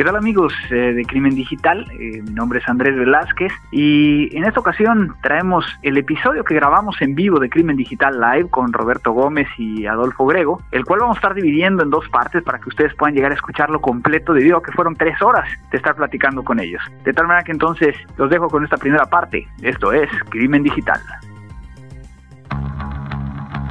¿Qué tal amigos eh, de Crimen Digital? Eh, mi nombre es Andrés Velázquez y en esta ocasión traemos el episodio que grabamos en vivo de Crimen Digital Live con Roberto Gómez y Adolfo Grego, el cual vamos a estar dividiendo en dos partes para que ustedes puedan llegar a escucharlo completo debido a que fueron tres horas de estar platicando con ellos. De tal manera que entonces los dejo con esta primera parte. Esto es Crimen Digital.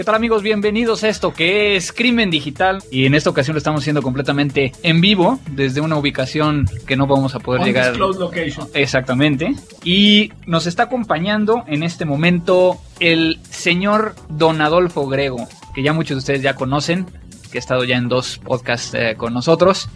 ¿Qué tal amigos? Bienvenidos a esto que es Crimen Digital y en esta ocasión lo estamos haciendo completamente en vivo desde una ubicación que no vamos a poder llegar. location. Exactamente. Y nos está acompañando en este momento el señor Don Adolfo Grego, que ya muchos de ustedes ya conocen, que ha estado ya en dos podcasts eh, con nosotros,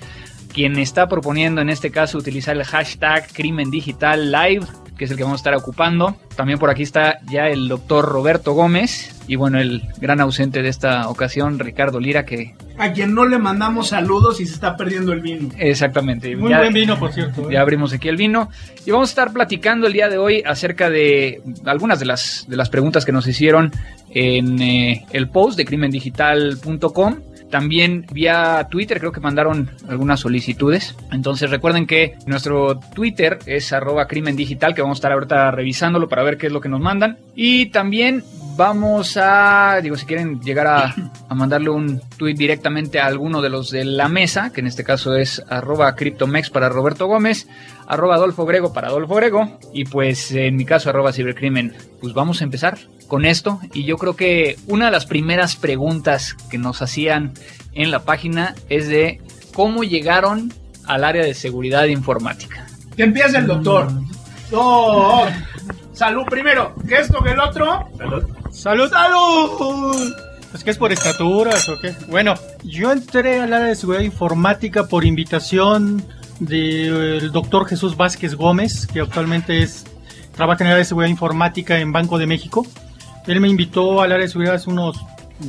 quien está proponiendo en este caso utilizar el hashtag Crimen Digital Live que es el que vamos a estar ocupando. También por aquí está ya el doctor Roberto Gómez y bueno, el gran ausente de esta ocasión, Ricardo Lira, que... A quien no le mandamos saludos y se está perdiendo el vino. Exactamente. Muy buen vino, por cierto. ¿eh? Ya abrimos aquí el vino y vamos a estar platicando el día de hoy acerca de algunas de las, de las preguntas que nos hicieron en eh, el post de crimendigital.com también vía Twitter creo que mandaron algunas solicitudes. Entonces recuerden que nuestro Twitter es arroba crimen digital, que vamos a estar ahorita revisándolo para ver qué es lo que nos mandan. Y también vamos a, digo, si quieren llegar a, mandarle un tweet directamente a alguno de los de la mesa, que en este caso es arroba CryptoMex para Roberto Gómez, arroba Adolfo Grego para Adolfo Grego, y pues en mi caso arroba Cibercrimen. Pues vamos a empezar con esto, y yo creo que una de las primeras preguntas que nos hacían en la página es de cómo llegaron al área de seguridad informática. Que empiece el doctor. Oh, salud primero, que esto que el otro. Salud. Salud. Salud. ¿Es que es por estaturas o qué? Bueno, yo entré al área de seguridad informática por invitación del doctor Jesús Vázquez Gómez, que actualmente es trabaja en el área de seguridad informática en Banco de México. Él me invitó al área de seguridad hace unos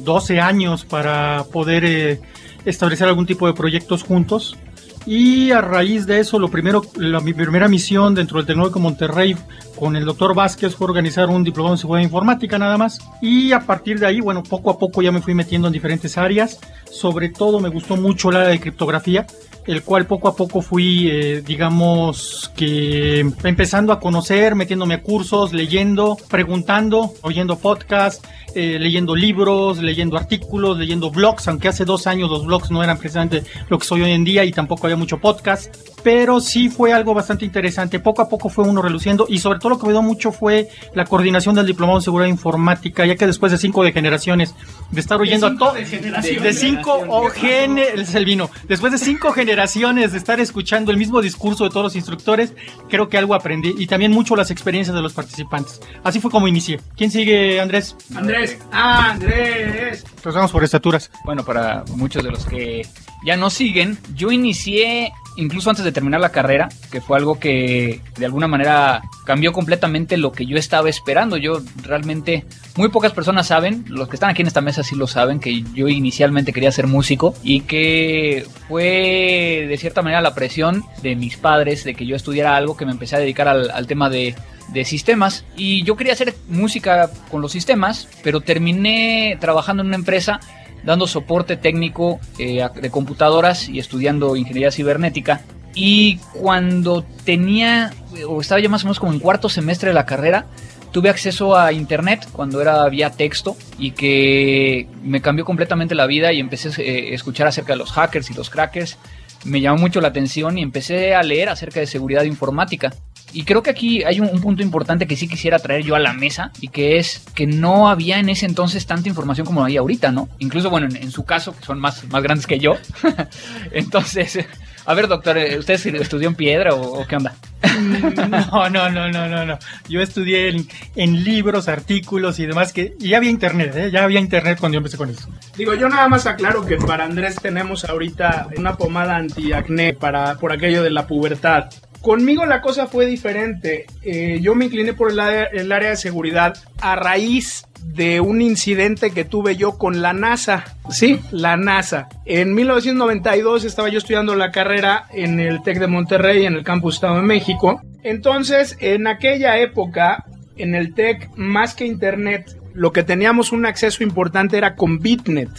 12 años para poder eh, establecer algún tipo de proyectos juntos. Y a raíz de eso, lo primero, la, mi primera misión dentro del Tecnológico Monterrey con el doctor Vázquez fue organizar un diplomado en seguridad informática nada más. Y a partir de ahí, bueno, poco a poco ya me fui metiendo en diferentes áreas. Sobre todo me gustó mucho área de criptografía, el cual poco a poco fui, eh, digamos, que empezando a conocer, metiéndome a cursos, leyendo, preguntando, oyendo podcasts, eh, leyendo libros, leyendo artículos, leyendo blogs, aunque hace dos años los blogs no eran precisamente lo que soy hoy en día y tampoco había mucho podcast, pero sí fue algo bastante interesante. Poco a poco fue uno reluciendo y sobre todo lo que me dio mucho fue la coordinación del diplomado en seguridad informática, ya que después de cinco de generaciones de estar oyendo a todos, de, cinco o es el vino, después de cinco generaciones de estar escuchando el mismo discurso de todos los instructores, creo que algo aprendí y también mucho las experiencias de los participantes. Así fue como inicié. ¿Quién sigue, Andrés? Andrés. Andrés. Entonces vamos por estaturas. Bueno, para muchos de los que ya nos siguen, yo inicié incluso antes de terminar la carrera, que fue algo que de alguna manera cambió completamente lo que yo estaba esperando. Yo realmente, muy pocas personas saben, los que están aquí en esta mesa sí lo saben, que yo inicialmente quería ser músico y que fue de cierta manera la presión de mis padres de que yo estudiara algo que me empecé a dedicar al, al tema de de sistemas y yo quería hacer música con los sistemas, pero terminé trabajando en una empresa dando soporte técnico eh, de computadoras y estudiando ingeniería cibernética. Y cuando tenía, o estaba ya más o menos como en cuarto semestre de la carrera, tuve acceso a internet cuando era vía texto y que me cambió completamente la vida y empecé eh, a escuchar acerca de los hackers y los crackers. Me llamó mucho la atención y empecé a leer acerca de seguridad informática. Y creo que aquí hay un, punto importante que sí quisiera traer yo a la mesa y que es que no había en ese entonces tanta información como hay ahorita, ¿no? Incluso, bueno, en, su caso, que son más, más grandes que yo. entonces, a ver, doctor, ¿usted estudió en piedra o, qué onda? No, no, no, no, no, no. Yo estudié en, libros, artículos y demás que y ya había internet, ¿eh? ya había internet cuando yo empecé con eso. Digo, yo nada más aclaro que para Andrés tenemos ahorita una pomada antiacné para por aquello de la pubertad. Conmigo la cosa fue diferente. Eh, yo me incliné por el área, de seguridad a raíz de un incidente que tuve yo con la NASA. Sí, la NASA. En 1992 estaba yo estudiando la carrera en el TEC de Monterrey, en el Campus Estado de México. Entonces, en aquella época, en el TEC, más que Internet, lo que teníamos un acceso importante era con Bitnet.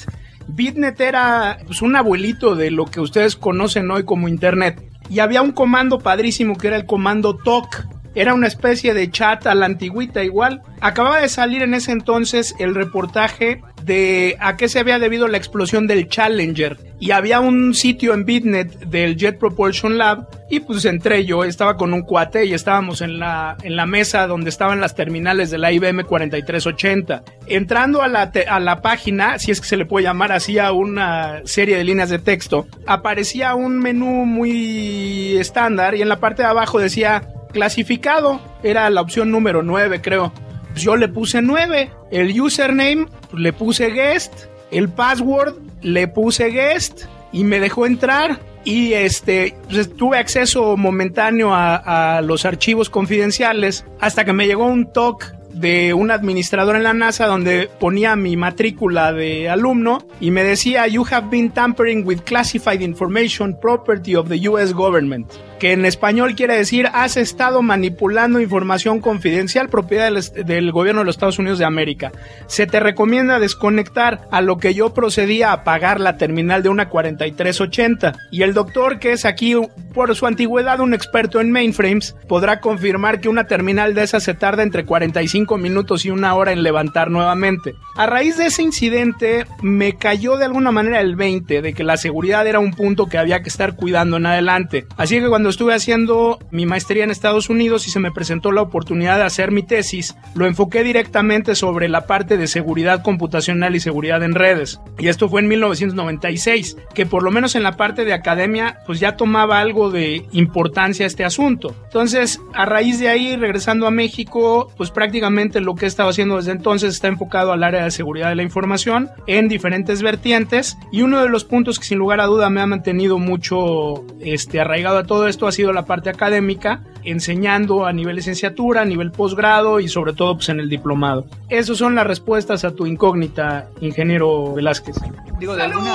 Bitnet era pues, un abuelito de lo que ustedes conocen hoy como Internet y había un comando padrísimo que era el comando TOC. Era una especie de chat a la antigüita igual. Acababa de salir en ese entonces el reportaje de a qué se había debido la explosión del Challenger. Y había un sitio en Bitnet del Jet Propulsion Lab. Y pues entré yo, estaba con un cuate y estábamos en la, en la mesa donde estaban las terminales de la IBM 4380. Entrando a la, a la página, si es que se le puede llamar así a una serie de líneas de texto, aparecía un menú muy estándar y en la parte de abajo decía clasificado. Era la opción número 9, creo. Pues yo le puse 9. El username pues, le puse guest. El password le puse guest y me dejó entrar. Y este, pues, tuve acceso momentáneo a, a los archivos confidenciales hasta que me llegó un talk de un administrador en la NASA donde ponía mi matrícula de alumno y me decía, You have been tampering with classified information property of the US government que en español quiere decir has estado manipulando información confidencial propiedad del, gobierno de los Estados Unidos de América. Se te recomienda desconectar a lo que yo procedía a pagar la terminal de una 4380 y el doctor que es aquí por su antigüedad un experto en mainframes podrá confirmar que una terminal de esas se tarda entre 45 minutos y una hora en levantar nuevamente. A raíz de ese incidente me cayó de alguna manera el 20 de que la seguridad era un punto que había que estar cuidando en adelante. Así que cuando estuve haciendo mi maestría en Estados Unidos y se me presentó la oportunidad de hacer mi tesis, lo enfoqué directamente sobre la parte de seguridad computacional y seguridad en redes. Y esto fue en 1996, que por lo menos en la parte de academia, pues ya tomaba algo de importancia este asunto. Entonces, a raíz de ahí, regresando a México, pues prácticamente lo que he estado haciendo desde entonces está enfocado al área de seguridad de la información en diferentes vertientes. Y uno de los puntos que sin lugar a duda me ha mantenido mucho este, arraigado a todo esto esto ha sido la parte académica, enseñando a nivel licenciatura, a nivel posgrado y sobre todo pues, en el diplomado. Esas son las respuestas a tu incógnita, ingeniero Velázquez. Digo, de alguna,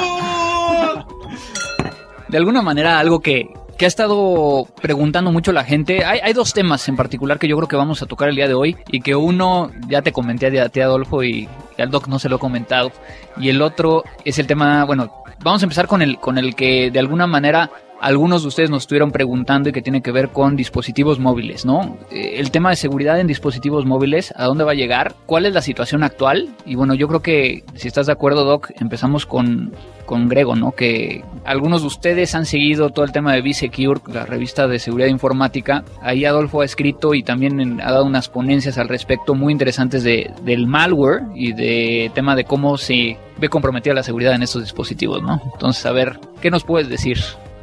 de alguna manera algo que, que ha estado preguntando mucho la gente. Hay, hay, dos temas en particular que yo creo que vamos a tocar el día de hoy y que uno ya te comenté a ti Adolfo y, y, al doc no se lo he comentado y el otro es el tema, bueno, vamos a empezar con el con el que de alguna manera algunos de ustedes nos estuvieron preguntando y que tiene que ver con dispositivos móviles, ¿no? Eh, el tema de seguridad en dispositivos móviles, ¿a dónde va a llegar? ¿Cuál es la situación actual? Y bueno, yo creo que si estás de acuerdo, Doc, empezamos con, con Grego, ¿no? Que algunos de ustedes han seguido todo el tema de B-Secure, la revista de seguridad informática. Ahí Adolfo ha escrito y también ha dado unas ponencias al respecto muy interesantes de, del malware y de tema de cómo se ve comprometida la seguridad en estos dispositivos, ¿no? Entonces, a ver, ¿qué nos puedes decir?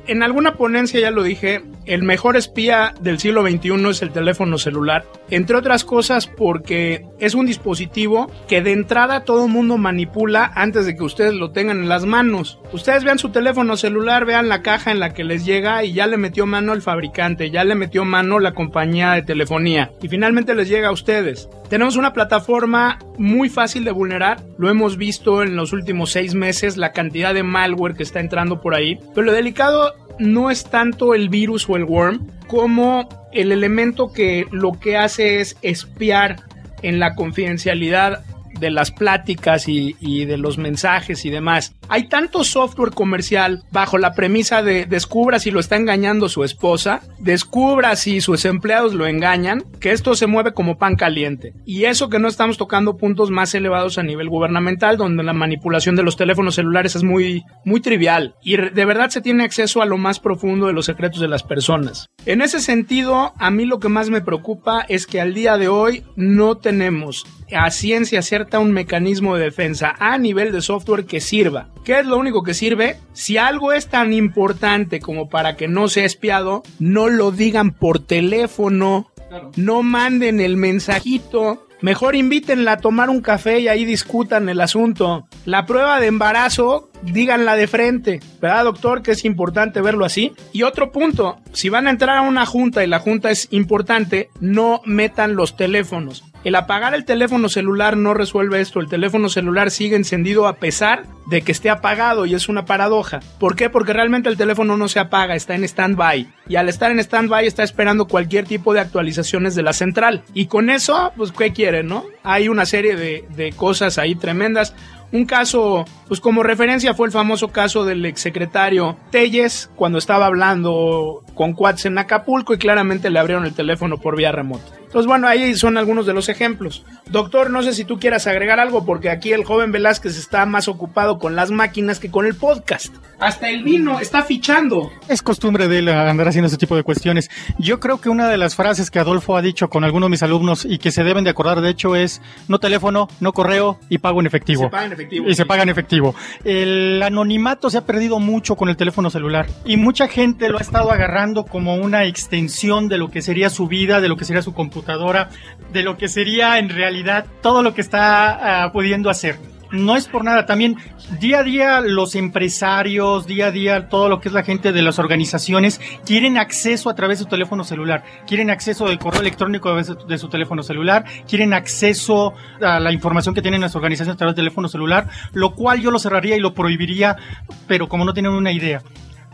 En alguna ponencia ya lo dije, el mejor espía del siglo XXI es el teléfono celular, entre otras cosas porque es un dispositivo que de entrada todo el mundo manipula antes de que ustedes lo tengan en las manos. Ustedes vean su teléfono celular, vean la caja en la que les llega y ya le metió mano el fabricante, ya le metió mano la compañía de telefonía y finalmente les llega a ustedes. Tenemos una plataforma muy fácil de vulnerar, lo hemos visto en los últimos seis meses, la cantidad de malware que está entrando por ahí, pero lo delicado no es tanto el virus o el worm como el elemento que lo que hace es espiar en la confidencialidad de las pláticas y, de los mensajes y demás. Hay tanto software comercial bajo la premisa de descubra si lo está engañando su esposa, descubra si sus empleados lo engañan, que esto se mueve como pan caliente. Y eso que no estamos tocando puntos más elevados a nivel gubernamental, donde la manipulación de los teléfonos celulares es muy, muy trivial y de verdad se tiene acceso a lo más profundo de los secretos de las personas. En ese sentido, a mí lo que más me preocupa es que al día de hoy no tenemos a ciencia cierta un mecanismo de defensa a nivel de software que sirva ¿Qué es lo único que sirve? Si algo es tan importante como para que no sea espiado, no lo digan por teléfono, no manden el mensajito. Mejor invítenla a tomar un café y ahí discutan el asunto. La prueba de embarazo, díganla de frente. ¿Verdad, doctor? Que es importante verlo así. Y otro punto, si van a entrar a una junta y la junta es importante, no metan los teléfonos. El apagar el teléfono celular no resuelve esto. El teléfono celular sigue encendido a pesar de que esté apagado y es una paradoja. ¿Por qué? Porque realmente el teléfono no se apaga, está en stand-by. Y al estar en stand-by está esperando cualquier tipo de actualizaciones de la central. Y con eso, pues, ¿qué quieren, no? Hay una serie de, de cosas ahí tremendas. Un caso, pues como referencia fue el famoso caso del exsecretario Telles cuando estaba hablando con Cuats en Acapulco y claramente le abrieron el teléfono por vía remota. Entonces, bueno, ahí son algunos de los ejemplos. Doctor, no sé si tú quieras agregar algo, porque aquí el joven Velázquez está más ocupado con las máquinas que con el podcast. Hasta el vino está fichando. Es costumbre de él andar haciendo ese tipo de cuestiones. Yo creo que una de las frases que Adolfo ha dicho con algunos de mis alumnos y que se deben de acordar, de hecho, es no teléfono, no correo y pago en efectivo. Se paga en efectivo. Y se paga en efectivo. El anonimato se ha perdido mucho con el teléfono celular y mucha gente lo ha estado agarrando como una extensión de lo que sería su vida, de lo que sería su computadora computadora de lo que sería en realidad todo lo que está uh, pudiendo hacer. No es por nada, también día a día los empresarios, día a día todo lo que es la gente de las organizaciones quieren acceso a través de su teléfono celular, quieren acceso del correo electrónico a través de su teléfono celular, quieren acceso a la información que tienen las organizaciones a través del teléfono celular, lo cual yo lo cerraría y lo prohibiría, pero como no tienen una idea.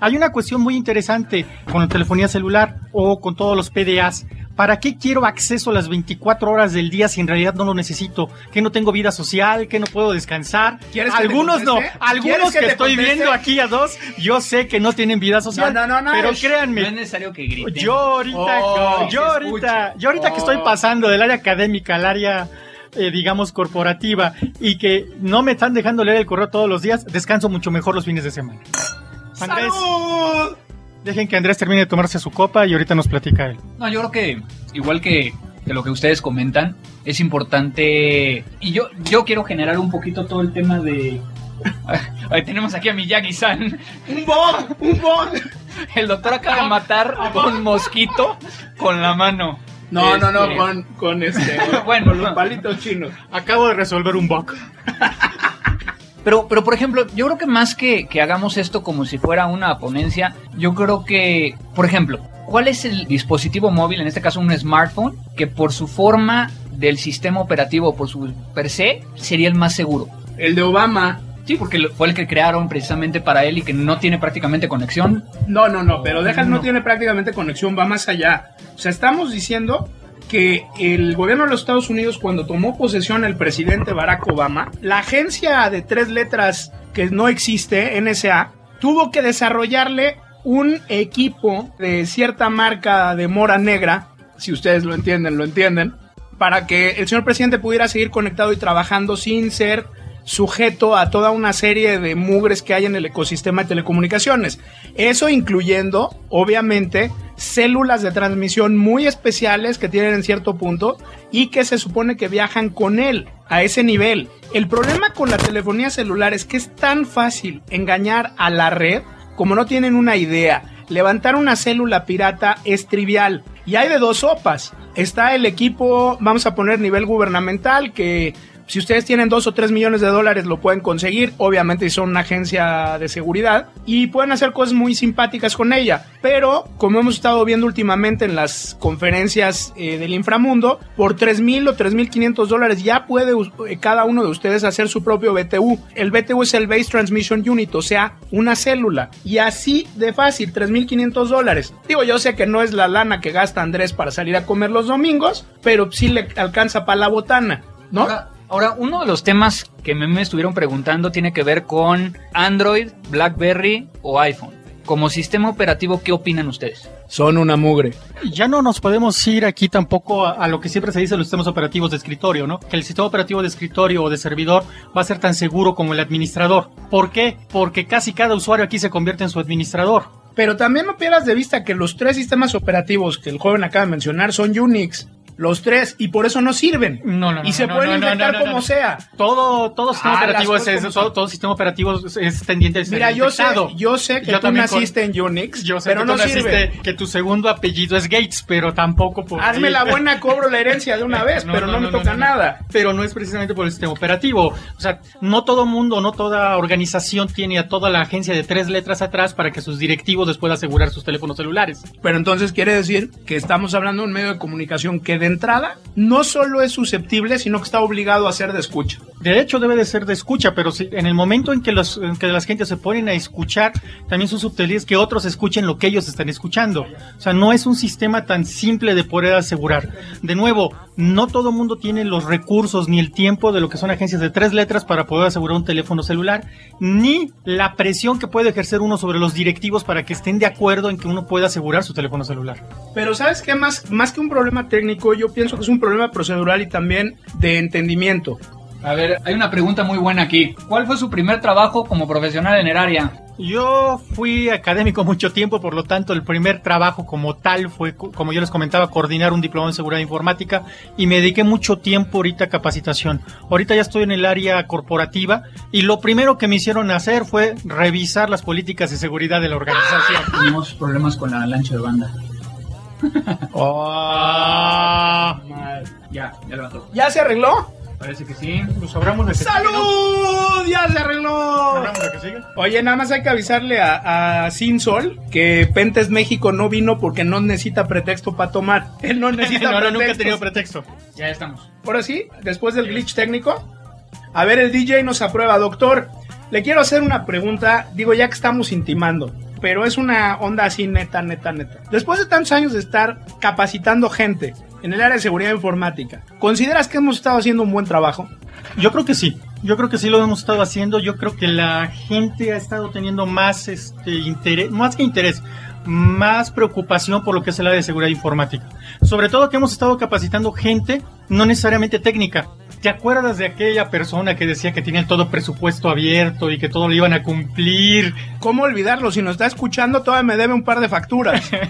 Hay una cuestión muy interesante con la telefonía celular o con todos los PDAs. ¿Para qué quiero acceso a las 24 horas del día si en realidad no lo necesito? Que no tengo vida social, que no puedo descansar. Algunos no, algunos que, que estoy viendo aquí a dos, yo sé que no tienen vida social. No, no, no, pero créanme. No es necesario que griten. Yo ahorita, oh, yo ahorita, yo ahorita oh. que estoy oh. pasando del área académica al área eh, digamos, corporativa y que no me están dejando leer el correo todos los días, descanso mucho mejor los fines de semana. Andrés, ¡Salud! Dejen que Andrés termine de tomarse su copa y ahorita nos platica él. No, yo creo que igual que, que lo que ustedes comentan, es importante. Y yo, yo quiero generar un poquito todo el tema de. Ahí tenemos aquí a Miyagi-san. ¡Un bug! ¡Un bug! El doctor acaba de matar a un mosquito con la mano. No, este... no, no, con, con este. bueno, con los palitos chinos. Acabo de resolver un bug. Pero, pero por ejemplo, yo creo que más que, que hagamos esto como si fuera una ponencia, yo creo que, por ejemplo, ¿cuál es el dispositivo móvil, en este caso un smartphone, que por su forma del sistema operativo, por su per se, sería el más seguro? El de Obama. Sí, porque fue el que crearon precisamente para él y que no tiene prácticamente conexión. No, no, no, pero deja, no, no tiene prácticamente conexión, va más allá. O sea, estamos diciendo que el gobierno de los Estados Unidos, cuando tomó posesión el presidente Barack Obama, la agencia de tres letras que no existe, NSA, tuvo que desarrollarle un equipo de cierta marca de mora negra, si ustedes lo entienden, lo entienden, para que el señor presidente pudiera seguir conectado y trabajando sin ser sujeto a toda una serie de mugres que hay en el ecosistema de telecomunicaciones. Eso incluyendo, obviamente, células de transmisión muy especiales que tienen en cierto punto y que se supone que viajan con él a ese nivel. El problema con la telefonía celular es que es tan fácil engañar a la red como no tienen una idea. Levantar una célula pirata es trivial. Y hay de dos sopas. Está el equipo, vamos a poner nivel gubernamental, que si ustedes tienen dos o tres millones de dólares lo pueden conseguir, obviamente son una agencia de seguridad y pueden hacer cosas muy simpáticas con ella. Pero como hemos estado viendo últimamente en las conferencias eh, del inframundo, por tres mil o tres mil quinientos dólares ya puede eh, cada uno de ustedes hacer su propio BTU. El BTU es el Base Transmission Unit, o sea, una célula. Y así de fácil, tres mil quinientos dólares. Digo, yo sé que no es la lana que gasta Andrés para salir a comer los domingos, pero sí le alcanza para la botana, ¿no? Ahora, Ahora, uno de los temas que me, me estuvieron preguntando tiene que ver con Android, BlackBerry o iPhone. Como sistema operativo, ¿qué opinan ustedes? Son una mugre. Ya no nos podemos ir aquí tampoco a, a, lo que siempre se dice en los sistemas operativos de escritorio, ¿no? Que el sistema operativo de escritorio o de servidor va a ser tan seguro como el administrador. ¿Por qué? Porque casi cada usuario aquí se convierte en su administrador. Pero también no pierdas de vista que los tres sistemas operativos que el joven acaba de mencionar son Unix. Los tres, y por eso no sirven. No, no, no. Y se no, pueden no, infectar como sea. Todo, todo sistema Ah, operativo es, cosas es- como todo, sistema operativo es- tendiente a ser Mira, yo sé, yo sé que Yo tú con- naciste en Unix, Yo sé pero que no naciste, sirve. que tu segundo apellido es Gates, pero tampoco por Hazme la buena, cobro la herencia de una vez, pero no, me toca nada. Pero no es precisamente por el sistema operativo. O sea, no todo mundo, no toda organización tiene a toda la agencia de tres letras atrás para que sus directivos les puedan asegurar sus teléfonos celulares. Pero entonces quiere decir que estamos hablando de un medio de comunicación que de entrada no solo es susceptible, sino que está obligado a ser de escucha. De hecho, debe de ser de escucha, pero si, en el momento en que, los, en que las gentes se ponen a escuchar, también son subtilidades que otros escuchen lo que ellos están escuchando. O sea, no es un sistema tan simple de poder asegurar. De nuevo, no todo mundo tiene los recursos ni el tiempo de lo que son agencias de tres letras para poder asegurar un teléfono celular, ni la presión que puede ejercer uno sobre los directivos para que estén de acuerdo en que uno pueda asegurar su teléfono celular. Pero ¿sabes qué? Más, más que un problema técnico, yo pienso que es un problema procedural y también de entendimiento. A ver, hay una pregunta muy buena aquí. ¿Cuál fue su primer trabajo como profesional en el área? Yo fui académico mucho tiempo, por lo tanto el primer trabajo como tal fue, co- como yo les comentaba, coordinar un diploma en seguridad informática y me dediqué mucho tiempo ahorita a capacitación. Ahorita ya estoy en el área corporativa y lo primero que me hicieron hacer fue revisar las políticas de seguridad de la organización. Tenemos problemas con la lancha de banda. Ah, Ya, ya levantó. ¿Ya se arregló? Parece que sí. pues abramos la que sigue, ¿no? ¡Salud! ¡Ya se arregló! Abramos la que sigue. Oye, nada más hay que avisarle a, a Sin Sol que Pentes México no vino porque no necesita pretexto para tomar. Él no necesita No, no, nunca he pretextos. tenido pretexto. Ya estamos. Ahora sí, después del glitch técnico. A ver, el DJ nos aprueba. Doctor, le quiero hacer una pregunta. Digo, ya que estamos intimando. Pero es una onda así neta, neta, neta. Después de tantos años de estar capacitando gente en el área de seguridad informática, ¿consideras que hemos estado haciendo un buen trabajo? Yo creo que sí. Yo creo que sí lo hemos estado haciendo. Yo creo que la gente ha estado teniendo más este interés, más que interés, más preocupación por lo que es el área de seguridad informática. Sobre todo que hemos estado capacitando gente no necesariamente técnica. ¿Te acuerdas de aquella persona que decía que tenía todo presupuesto abierto y que todo lo iban a cumplir? ¿Cómo olvidarlo? Si nos está escuchando, todavía me debe un par de facturas.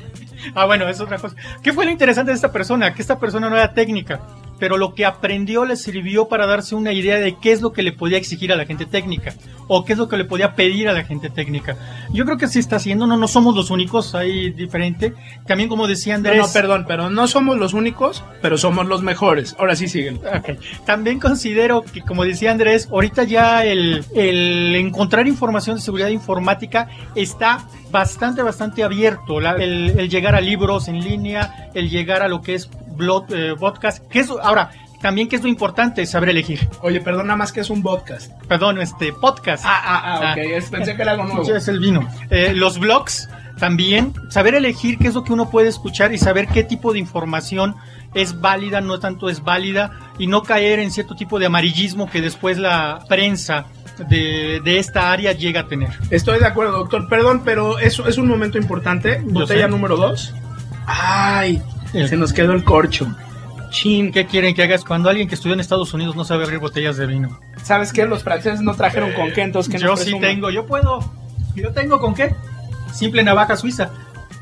Ah, bueno, es otra cosa. ¿Qué fue lo interesante de esta persona? Que esta persona no era técnica, pero lo que aprendió le sirvió para darse una idea de qué es lo que le podía exigir a la gente técnica o qué es lo que le podía pedir a la gente técnica. Yo creo que sí está haciendo, no, no somos los únicos, hay diferente. También como decía Andrés, no, perdón, pero no somos los únicos, pero somos los mejores. Ahora sí siguen. Ok. También considero que, como decía Andrés, ahorita ya el, el encontrar información de seguridad informática está bastante, bastante abierto. La- el, el llegar a libros en línea, el llegar a lo que es blog, eh, podcast. Que es, ahora, también que es lo importante, saber elegir. Oye, perdón, nada más que es un podcast. Perdón, este podcast. Ah, ah, ah, Ah. ok. es- pensé que era algo nuevo. Es el vino. Eh, los blogs también, saber elegir qué es lo que uno puede escuchar y saber qué tipo de información es válida, no tanto es válida, y no caer en cierto tipo de amarillismo que después la prensa de, de esta área llega a tener. Estoy de acuerdo, doctor. Perdón, pero eso es un momento importante. Botella número dos. Ay, El- se nos quedó el corcho. Chin. ¿Qué quieren que hagas cuando alguien que estudió en Estados Unidos no sabe abrir botellas de vino? ¿Sabes qué? Los franceses no trajeron con qué, entonces que Yo sí tengo, yo puedo. Yo tengo con qué. Simple navaja suiza.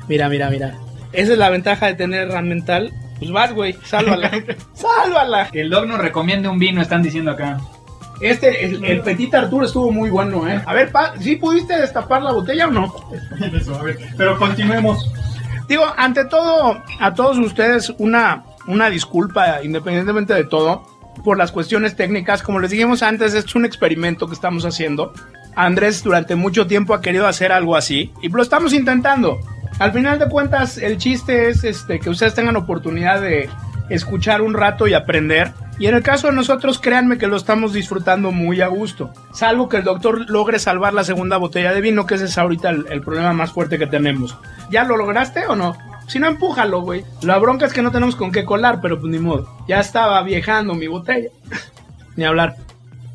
Mira, mira, mira. Esa es la ventaja de tener mental. Pues vas, güey, sálvala. sálvala. Que el dog nos recomiende un vino, están diciendo acá. Este, el, el Petit Arturo estuvo muy bueno, ¿eh? A ver, pa, ¿sí pudiste destapar la botella o no? Eso, a ver, Pero continuemos. Digo, ante todo, a todos ustedes una, una disculpa, independientemente de todo, por las cuestiones técnicas. Como les dijimos antes, es un experimento que estamos haciendo. Andrés durante mucho tiempo ha querido hacer algo así y lo estamos intentando. Al final de cuentas, el chiste es este, que ustedes tengan oportunidad de escuchar un rato y aprender. Y en el caso de nosotros, créanme que lo estamos disfrutando muy a gusto. Salvo que el doctor logre salvar la segunda botella de vino, que ese es ahorita el, problema más fuerte que tenemos. ¿Ya lo lograste o no? Si no, empújalo, güey. La bronca es que no tenemos con qué colar, pero pues ni modo. Ya estaba viejando mi botella. ni hablar.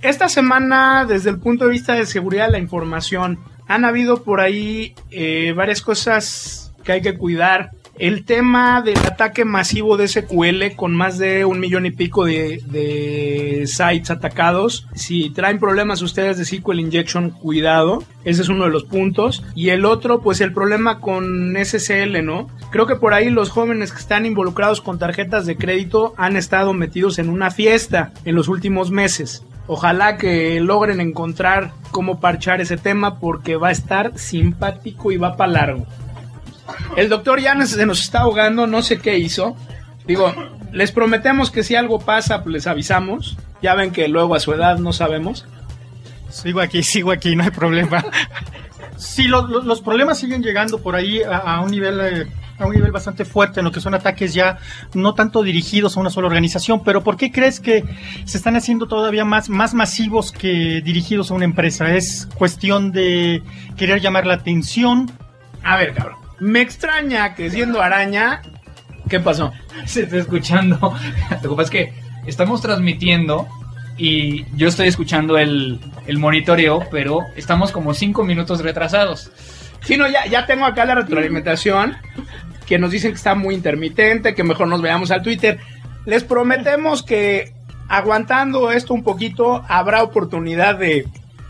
Esta semana, desde el punto de vista de seguridad de la información, han habido por ahí eh, varias cosas que hay que cuidar. El tema del ataque masivo de SQL con más de un millón y pico de, sites atacados. Si traen problemas ustedes de SQL Injection, cuidado. Ese es uno de los puntos. Y el otro, pues el problema con SSL, ¿no? Creo que por ahí los jóvenes que están involucrados con tarjetas de crédito han estado metidos en una fiesta en los últimos meses. Ojalá que logren encontrar cómo parchar ese tema porque va a estar simpático y va para largo. El doctor ya se nos está ahogando, no sé qué hizo. Digo, les prometemos que si algo pasa, pues les avisamos. Ya ven que luego a su edad no sabemos. Sigo aquí, sigo aquí, no hay problema. Sí, lo- lo- los problemas siguen llegando por ahí a, a un nivel eh, a un nivel bastante fuerte en lo que son ataques ya no tanto dirigidos a una sola organización, pero ¿por qué crees que se están haciendo todavía más, más masivos que dirigidos a una empresa? ¿Es cuestión de querer llamar la atención? A ver, cabrón. Me extraña que siendo araña. ¿Qué pasó? Se está escuchando. Lo que pasa es que estamos transmitiendo y yo estoy escuchando el, el monitoreo, pero estamos como cinco minutos retrasados. Sí, no, ya, ya tengo acá la retroalimentación. Que nos dicen que está muy intermitente, que mejor nos veamos al Twitter. Les prometemos que aguantando esto un poquito, habrá oportunidad de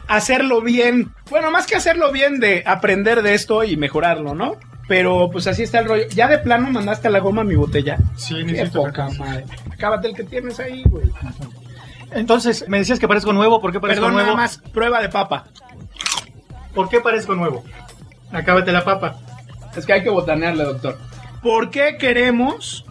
hacerlo bien. Bueno, más que hacerlo bien, de aprender de esto y mejorarlo, ¿no? Pero pues así está el rollo. Ya de plano mandaste a la goma mi botella. Sí, Qué necesito poca madre. Acábate el que tienes ahí, güey. Entonces, me decías que parezco nuevo, ¿por qué parezco Perdón, nuevo? nada más, prueba de papa. ¿Por qué parezco nuevo? Acábate la papa. Es que hay que botanearle, doctor. ¿Por qué queremos,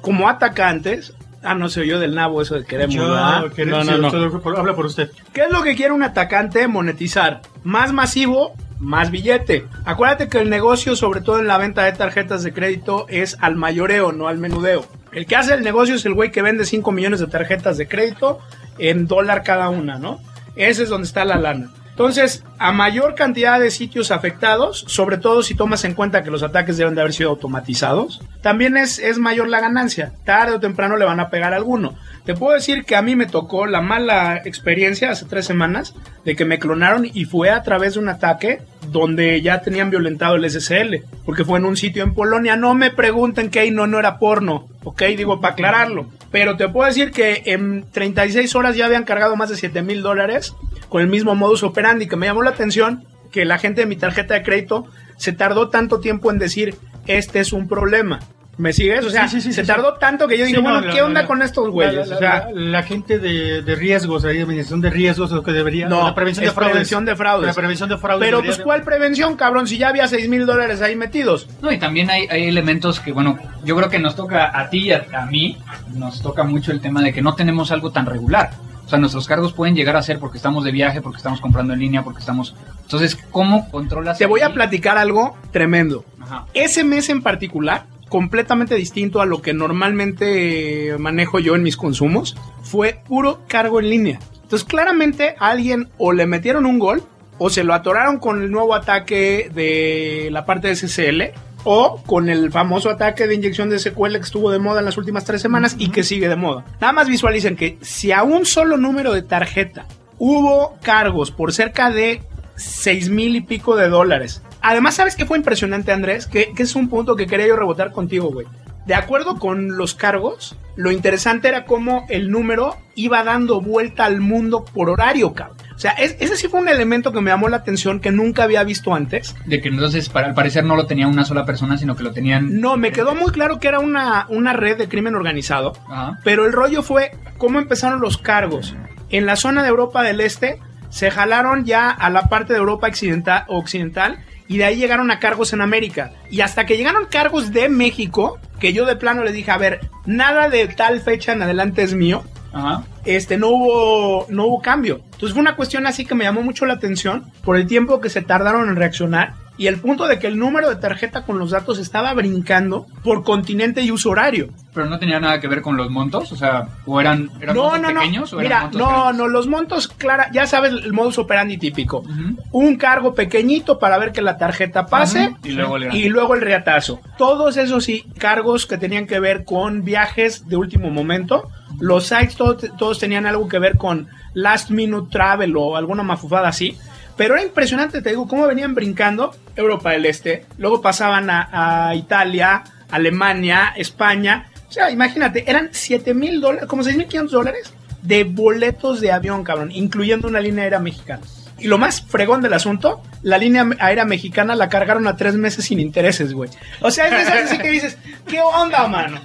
como atacantes, ah, no sé yo del nabo eso de queremos, Yo, ¿verdad? querer- No, no, no. habla por usted. ¿Qué es lo que quiere un atacante monetizar? Más masivo, más billete. Acuérdate que el negocio, sobre todo en la venta de tarjetas de crédito, es al mayoreo, no al menudeo. El que hace el negocio es el güey que vende 5 millones de tarjetas de crédito en dólar cada una, ¿no? Ese es donde está la lana. Entonces, a mayor cantidad de sitios afectados, sobre todo si tomas en cuenta que los ataques deben de haber sido automatizados, también es, es mayor la ganancia. Tarde o temprano le van a pegar a alguno. Te puedo decir que a mí me tocó la mala experiencia hace tres semanas de que me clonaron y fue a través de un ataque donde ya tenían violentado el SSL, porque fue en un sitio en Polonia. No me pregunten que ahí no, no era porno, ok, digo para aclararlo. Pero te puedo decir que en 36 horas ya habían cargado más de 7 mil dólares con el mismo modus operandi, que me llamó la atención que la gente de mi tarjeta de crédito se tardó tanto tiempo en decir, este es un problema. ¿Me sigues? O sea, Sí, sí, sí, se sí, tardó tanto que yo dije, no, bueno, la- ¿qué onda la- con estos güeyes? La, o sea, la- la gente de, de riesgos, ahí, de administración de riesgos, lo que debería. No, la prevención de fraudes. prevención de fraudes. La prevención de fraudes. pero pues ¿cuál prevención, cabrón? Si ya había 6 mil dólares ahí metidos. No, y también hay, hay elementos que, bueno, yo creo que nos toca a ti y a, a mí, nos toca mucho el tema de que no tenemos algo tan regular. O sea, nuestros cargos pueden llegar a ser porque estamos de viaje, porque estamos comprando en línea, porque estamos... Entonces, ¿cómo controlas? Te voy a platicar algo tremendo. Ajá. Ese mes en particular, completamente distinto a lo que normalmente manejo yo en mis consumos, fue puro cargo en línea. Entonces, claramente a alguien o le metieron un gol o se lo atoraron con el nuevo ataque de la parte de SSL o con el famoso ataque de inyección de SQL que estuvo de moda en las últimas tres semanas y que sigue de moda. Nada más visualicen que si a un solo número de tarjeta hubo cargos por cerca de seis mil y pico de dólares. Además, ¿sabes qué fue impresionante, Andrés? Que, que es un punto que quería yo rebotar contigo, güey. De acuerdo con los cargos, lo interesante era cómo el número iba dando vuelta al mundo por horario, cabrón. O sea, es- ese sí fue un elemento que me llamó la atención que nunca había visto antes. De que entonces, para, al parecer, no lo tenía una sola persona, sino que lo tenían... No, me quedó muy claro que era una, una red de crimen organizado. Ajá. Pero el rollo fue cómo empezaron los cargos. En la zona de Europa del Este se jalaron ya a la parte de Europa occidental, occidental y de ahí llegaron a cargos en América. Y hasta que llegaron cargos de México, que yo de plano le dije, a ver, nada de tal fecha en adelante es mío. Ajá. Este, no hubo, no hubo cambio. Entonces fue una cuestión así que me llamó mucho la atención por el tiempo que se tardaron en reaccionar y el punto de que el número de tarjeta con los datos estaba brincando por continente y uso horario. Pero no tenía nada que ver con los montos, o sea, o eran, eran No, montos no, no. pequeños o eran Mira, montos no, grandes? no, los montos, clara, ya sabes el modus operandi típico. Ujú. Un cargo pequeñito para ver que la tarjeta pase Ujú. Y luego el y luego el reatazo. Todos esos sí, cargos que tenían que ver con viajes de último momento. Los sites to- todos tenían algo que ver con last minute travel o alguna mafufada así. Pero era impresionante, te digo, cómo venían brincando Europa del Este, luego pasaban a, Italia, Alemania, España. O sea, imagínate, eran 7 mil dólares, como 6 mil 500 dólares de boletos de avión, cabrón, incluyendo una línea aérea mexicana. Y lo más fregón del asunto, la línea aérea mexicana la cargaron a tres meses sin intereses, güey. O sea, es así que dices, ¿qué onda, mano?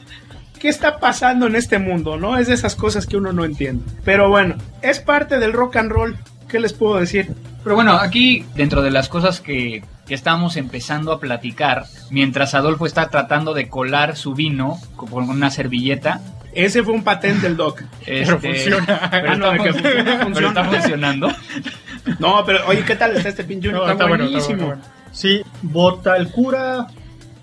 ¿Qué está pasando en este mundo, no? Es de esas cosas que uno no entiende. Pero bueno, es parte del rock and roll. ¿Qué les puedo decir? Pero bueno, aquí dentro de las cosas que, que estamos empezando a platicar, mientras Adolfo está tratando de colar su vino con una servilleta, Ese fue un patente del doc. este, funciona. pero Ah, no, está que fun- funciona, pero está funcionando. No, pero oye, ¿qué tal está este pinche? No, está, bueno, buenísimo. bueno. Sí, Botalcura.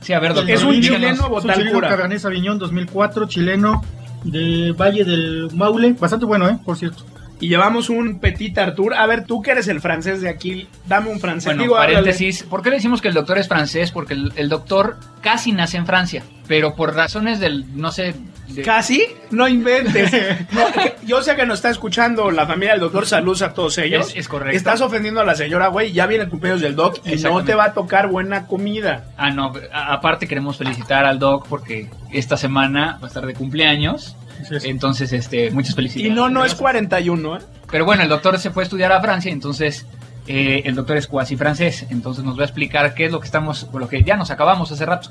Sí, a ver, doctor. Es un díganos. chileno Botalcura. Cabernet Sauvignon 2004, chileno de Valle del Maule. Bastante bueno, ¿eh? Por cierto. Y llevamos un Petit Artur. A ver, tú que eres el francés de aquí, dame un francés. Bueno, Digo, háblale. paréntesis. ¿Por qué le decimos que el doctor es francés? Porque el, el doctor casi nace en Francia, pero por razones del, no sé... de- ¿Casi? No inventes. No, yo sé que nos está escuchando la familia del doctor. Saludos a todos ellos. Es- es correcto. Estás ofendiendo a la señora, güey. Ya viene el cumpleaños del doc y no te va a tocar buena comida. Ah, no, aparte queremos felicitar al doc porque esta semana va a estar de cumpleaños. Sí, sí. Entonces, este, muchas Y felicidades. no, no es 41, ¿eh? Pero bueno, el doctor se fue a estudiar a Francia, entonces eh, el doctor es cuasi francés. Entonces nos va a explicar qué es lo que estamos, lo que ya nos acabamos hace rato.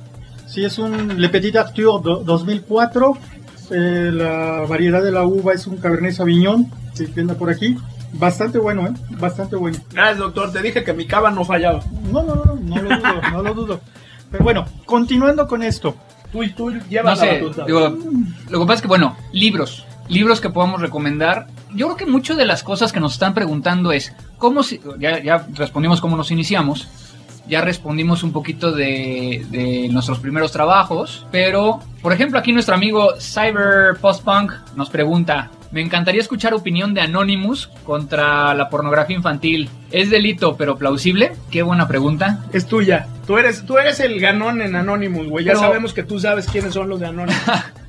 Sí, es un Le Petit Arthur do- 2004. Eh, la variedad de la uva es un Cabernet Sauvignon, que anda por aquí. Bastante bueno, ¿eh? Bastante bueno. Gracias, doctor. Te dije que mi cava no fallaba. No, no, no, no lo dudo, no lo dudo. Pero bueno, continuando con esto. Tú, tú llevas No la sé, batuta. digo, lo que pasa es que, bueno, libros, libros que podamos recomendar. Yo creo que muchas de las cosas que nos están preguntando es, ¿cómo si, ya, ya respondimos cómo nos iniciamos, ya respondimos un poquito de, de nuestros primeros trabajos, pero, por ejemplo, aquí nuestro amigo Cyber Postpunk nos pregunta, me encantaría escuchar opinión de Anonymous contra la pornografía infantil. ¿Es delito pero plausible? Qué buena pregunta. Es tuya. Tú eres, tú eres el ganón en Anonymous, güey. Ya Pero- sabemos que tú sabes quiénes son los de Anonymous.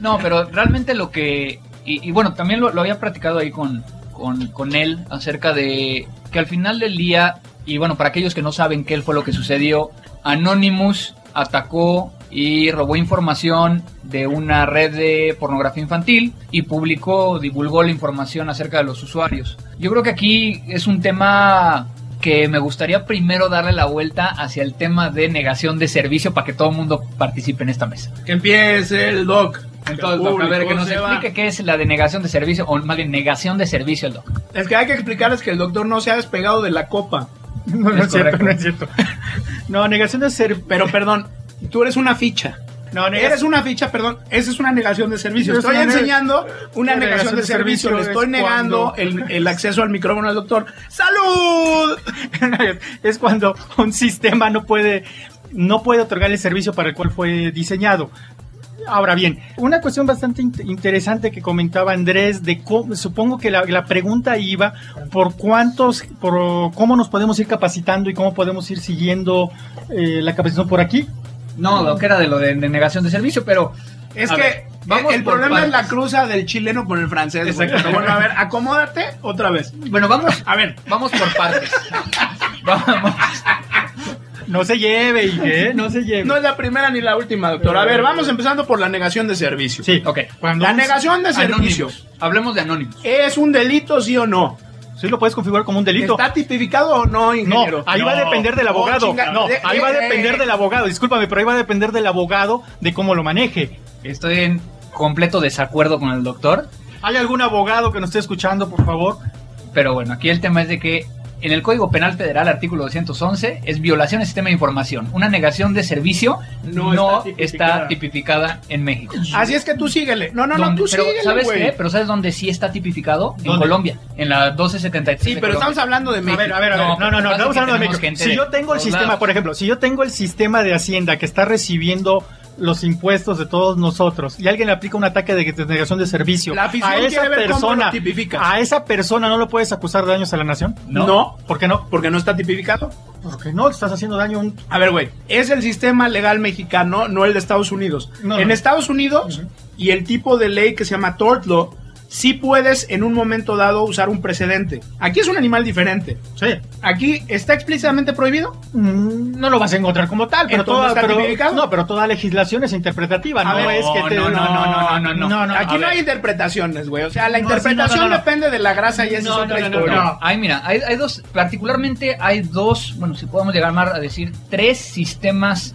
No, pero realmente lo que... Y, y bueno, también lo, lo había platicado ahí con, con, con él acerca de que al final del día, y bueno, para aquellos que no saben qué fue lo que sucedió, Anonymous atacó y robó información de una red de pornografía infantil y publicó, divulgó la información acerca de los usuarios. Yo creo que aquí es un tema que me gustaría primero darle la vuelta hacia el tema de negación de servicio para que todo el mundo participe en esta mesa. que empiece el doc. Entonces, El Doc, a ver, que nos explique qué es la denegación de servicio, o más bien negación de servicio al doc. Es que hay que explicarles que el doctor no se ha despegado de la copa. No, no Es cierto, no es cierto. No, negación de ser. Pero perdón, tú eres una ficha. No, Eres una ficha, perdón, esa es una negación de servicio. Es Estoy enseñando una negación de servicio. Le estoy es negando cuando- el, el acceso al micrófono al doctor. ¡Salud! es cuando un sistema no puede no puede otorgar el servicio para el cual fue diseñado. Ahora bien, una cuestión bastante int- interesante que comentaba Andrés de cómo, supongo que la, la pregunta iba por cuántos, por cómo nos podemos ir capacitando y cómo podemos ir siguiendo eh, la capacitación por aquí. No, Doc, era de lo de, de negación de servicio, pero Es A que ver, vamos el problema es la cruza del chileno con el francés. Exacto. Bueno, a ver, acomódate otra vez. bueno, vamos, A ver, vamos por partes. vamos. No se lleve, ¿eh? No se lleve. no es la primera ni la última, doctor. A ver, vamos empezando por la negación de servicio. sí, Ok. Cuando La negación de servicio. Anónimos. Hablemos de anónimos. ¿Es un delito, sí o no? sí lo puedes configurar como un delito. ¿Está tipificado o no, No, ingeniero? ahí va a depender del Oh, abogado. chinga- no, de- ahí va a eh, depender del abogado. Discúlpame, pero ahí va a depender del abogado de cómo lo maneje. Estoy en completo desacuerdo con el doctor, ¿Hay algún abogado que nos esté escuchando, por favor? pero bueno, aquí el tema es de que en el Código Penal Federal, artículo 211, es violación del sistema de información. Una negación de servicio No no, está está, tipificada. tipificada en México. Así es que tú síguele. No, no, no, tú pero, síguele, ¿sabes güey. qué? Pero ¿sabes dónde sí está tipificado? En. Colombia, en la 1273 Sí, pero estamos hablando de A México. ver, a ver, a ver. No, No, no, no, estamos hablando de México. Si yo tengo el sistema, lados. por ejemplo, si yo tengo el sistema de Hacienda que está recibiendo los impuestos de todos nosotros y alguien le aplica un ataque de denegación de servicio La a esa persona, a esa persona no lo puedes acusar de daños a la nación. No. No. ¿Por qué no? porque no está tipificado. Porque no, estás haciendo daño a un A ver, güey, es el sistema legal mexicano, no el de Estados Unidos. No, en no. Estados Unidos, y el tipo de ley que se llama tort law, sí puedes en un momento dado usar un precedente. Aquí es un animal diferente. Sí. Aquí está explícitamente prohibido. Mm, No lo vas a encontrar como tal, pero toda, ¿está pero- no, pero toda legislación es interpretativa, no ver, es que te no, no, no, no, no, no. Aquí no hay interpretaciones, güey. O sea, la sí, interpretación depende de la grasa y esa No, es otra no, no, no, historia. no. Ay, mira, hay, hay dos, particularmente hay dos, bueno, si podemos llegar a decir, tres sistemas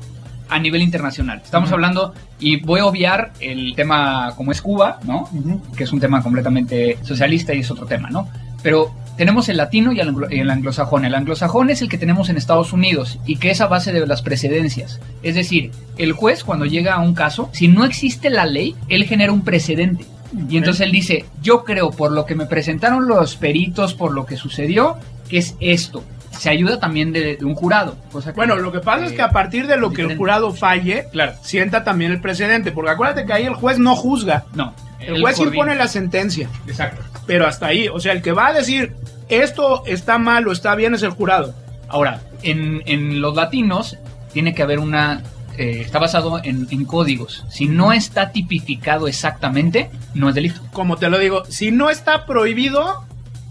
a nivel internacional. Estamos hablando, y voy a obviar el tema como es Cuba, ¿no? Que es un tema completamente socialista y es otro tema, ¿no? Pero tenemos el latino y el, anglo- y el anglosajón. El anglosajón es el que tenemos en Estados Unidos y que es a base de las precedencias. Es decir, el juez cuando llega a un caso, si no existe la ley, él genera un precedente. Y entonces él dice, yo creo por lo que me presentaron los peritos, por lo que sucedió, que es esto. Se ayuda también de, de un jurado. Cosa que- Bueno, lo que pasa es que a partir de lo que el jurado falle, Claro. sienta también el precedente. Porque acuérdate que ahí el juez no juzga. No. El juez impone la sentencia. Exacto. Pero hasta ahí. O sea, el que va a decir esto está mal o está bien es el jurado. Ahora, en, en los latinos tiene que haber una... eh, está basado en, en códigos. Si no está tipificado exactamente, no es delito. Como te lo digo, si no está prohibido,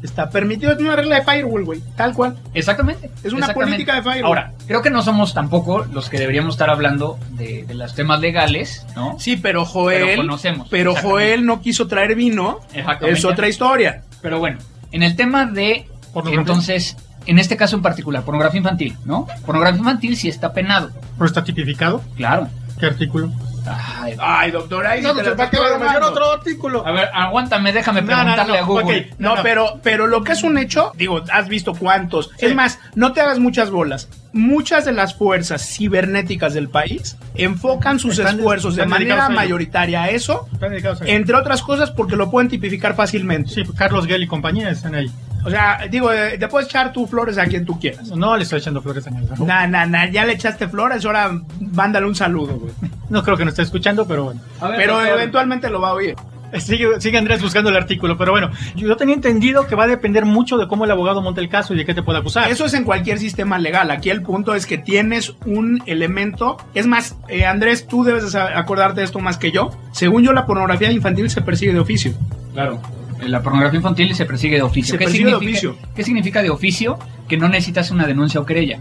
está permitido. Es una regla de firewall, güey. Tal cual. Exactamente. Es una exactamente. política de firewall. Ahora, creo que no somos tampoco los que deberíamos estar hablando de, de los temas legales, ¿no? Sí, pero Joel. Pero conocemos, pero. Joel no quiso traer vino. Exactamente. Es otra historia. Pero bueno, en el tema de, Pornografía. entonces, en este caso en particular, pornografía infantil, ¿no? Pornografía infantil sí está penado, Pero está tipificado. claro. ¿Qué artículo? Ay, Ay, doctor, ahí sí te la está ¿para qué va a otro artículo? a ver, aguántame, déjame No, preguntarle no, a Google. No, pero, pero lo que es un hecho, digo, has visto cuántos. Sí. Es más, no te hagas muchas bolas. Muchas de las fuerzas cibernéticas del país enfocan sus Están- esfuerzos de manera mayoritaria eso, a eso. entre otras cosas porque lo pueden tipificar fácilmente. Sí, Carlos Gell y compañía están ahí. O sea, digo, eh, te puedes echar tus flores a quien tú quieras. No le estoy echando flores a nadie. ¿no? Nah, nah, nah, ya le echaste flores, ahora mándale un saludo, güey. No creo que nos esté escuchando, pero bueno. Ver, Pero doctor, eventualmente lo va a oír. Sigue, sigue Andrés buscando el artículo, pero bueno, yo tenía entendido que va a depender mucho de cómo el abogado monte el caso y de qué te puede acusar. Eso es en cualquier sistema legal. Aquí el punto es que tienes un elemento. Es más, eh, Andrés, tú debes acordarte de esto más que yo. Según yo, la pornografía infantil se persigue de oficio. Claro. La pornografía infantil se persigue de oficio. Se ¿Qué, persigue de significa, oficio. ¿Qué significa de oficio? Que no necesitas una denuncia o querella.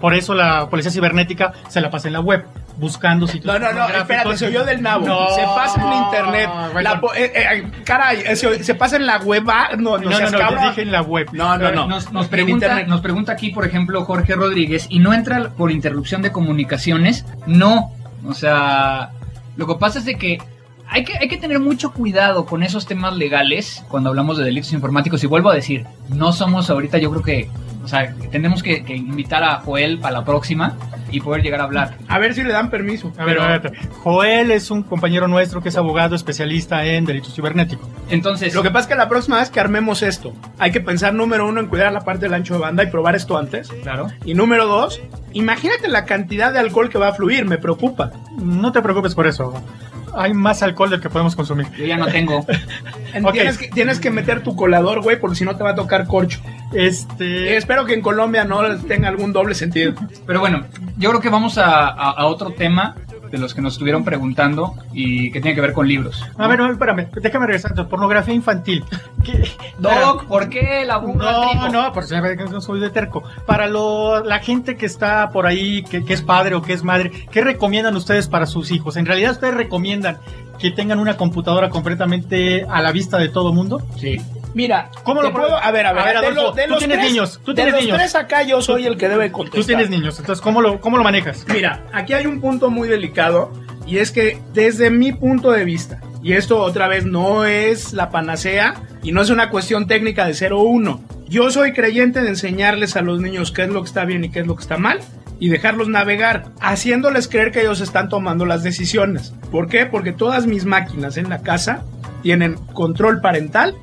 Por eso la policía cibernética se la pasa en la web, buscando sitios No, no, no, espérate, se oyó del nabo. No. se pasa en internet. Bueno. La eh, eh, caray, eh, se, se pasa en la web. ah, No, no, No, no, seas no, dije en la web. No, no, no. Nos, nos pregunta, nos pregunta aquí, por ejemplo, Jorge Rodríguez, y no entra por interrupción de comunicaciones. No. O sea, lo que pasa es de que hay que, hay que tener mucho cuidado con esos temas legales cuando hablamos de delitos informáticos. Y vuelvo a decir, no somos ahorita, yo creo que, o sea, tenemos que, que invitar a Joel para la próxima y poder llegar a hablar. A ver si le dan permiso. A ver, Pero- a ver, Joel es un compañero nuestro que es abogado especialista en delitos cibernéticos. Entonces, Lo que pasa es que la próxima vez que armemos esto, hay que pensar, número uno, en cuidar la parte del ancho de banda y probar esto antes. claro. Y número dos, imagínate la cantidad de alcohol que va a fluir, me preocupa. No te preocupes por eso. Hay más alcohol del que podemos consumir. Yo ya no tengo. Tienes, que, tienes que meter tu colador, güey, porque si no te va a tocar corcho. Este. Espero que en Colombia no tenga algún doble sentido. Pero bueno, yo creo que vamos a, a- a otro tema de los que nos estuvieron preguntando y que tiene que ver con libros. A ver, no, espérame, déjame regresar. Pornografía infantil. ¿Qué? Doc, ¿por qué la No, no, por si no soy de terco. Para lo, la gente que está por ahí, que, que es padre o que es madre, ¿qué recomiendan ustedes para sus hijos? ¿En realidad ustedes recomiendan que tengan una computadora completamente a la vista de todo mundo? Sí. Mira, ¿Cómo lo puedo? A ver, a ver, A ver, de Adolfo, lo- de tú los tienes tres- niños, tú de tienes los niños. tres acá yo soy el que debe contestar. Tú tienes niños, entonces, ¿cómo lo, cómo lo manejas? Mira, aquí hay un punto muy delicado y es que desde mi punto de vista, y esto otra vez no es la panacea y no es una cuestión técnica de 0 o 1, yo soy creyente de enseñarles a los niños qué es lo que está bien y qué es lo que está mal y dejarlos navegar, haciéndoles creer que ellos están tomando las decisiones. ¿Por qué? Porque todas mis máquinas en la casa tienen control parental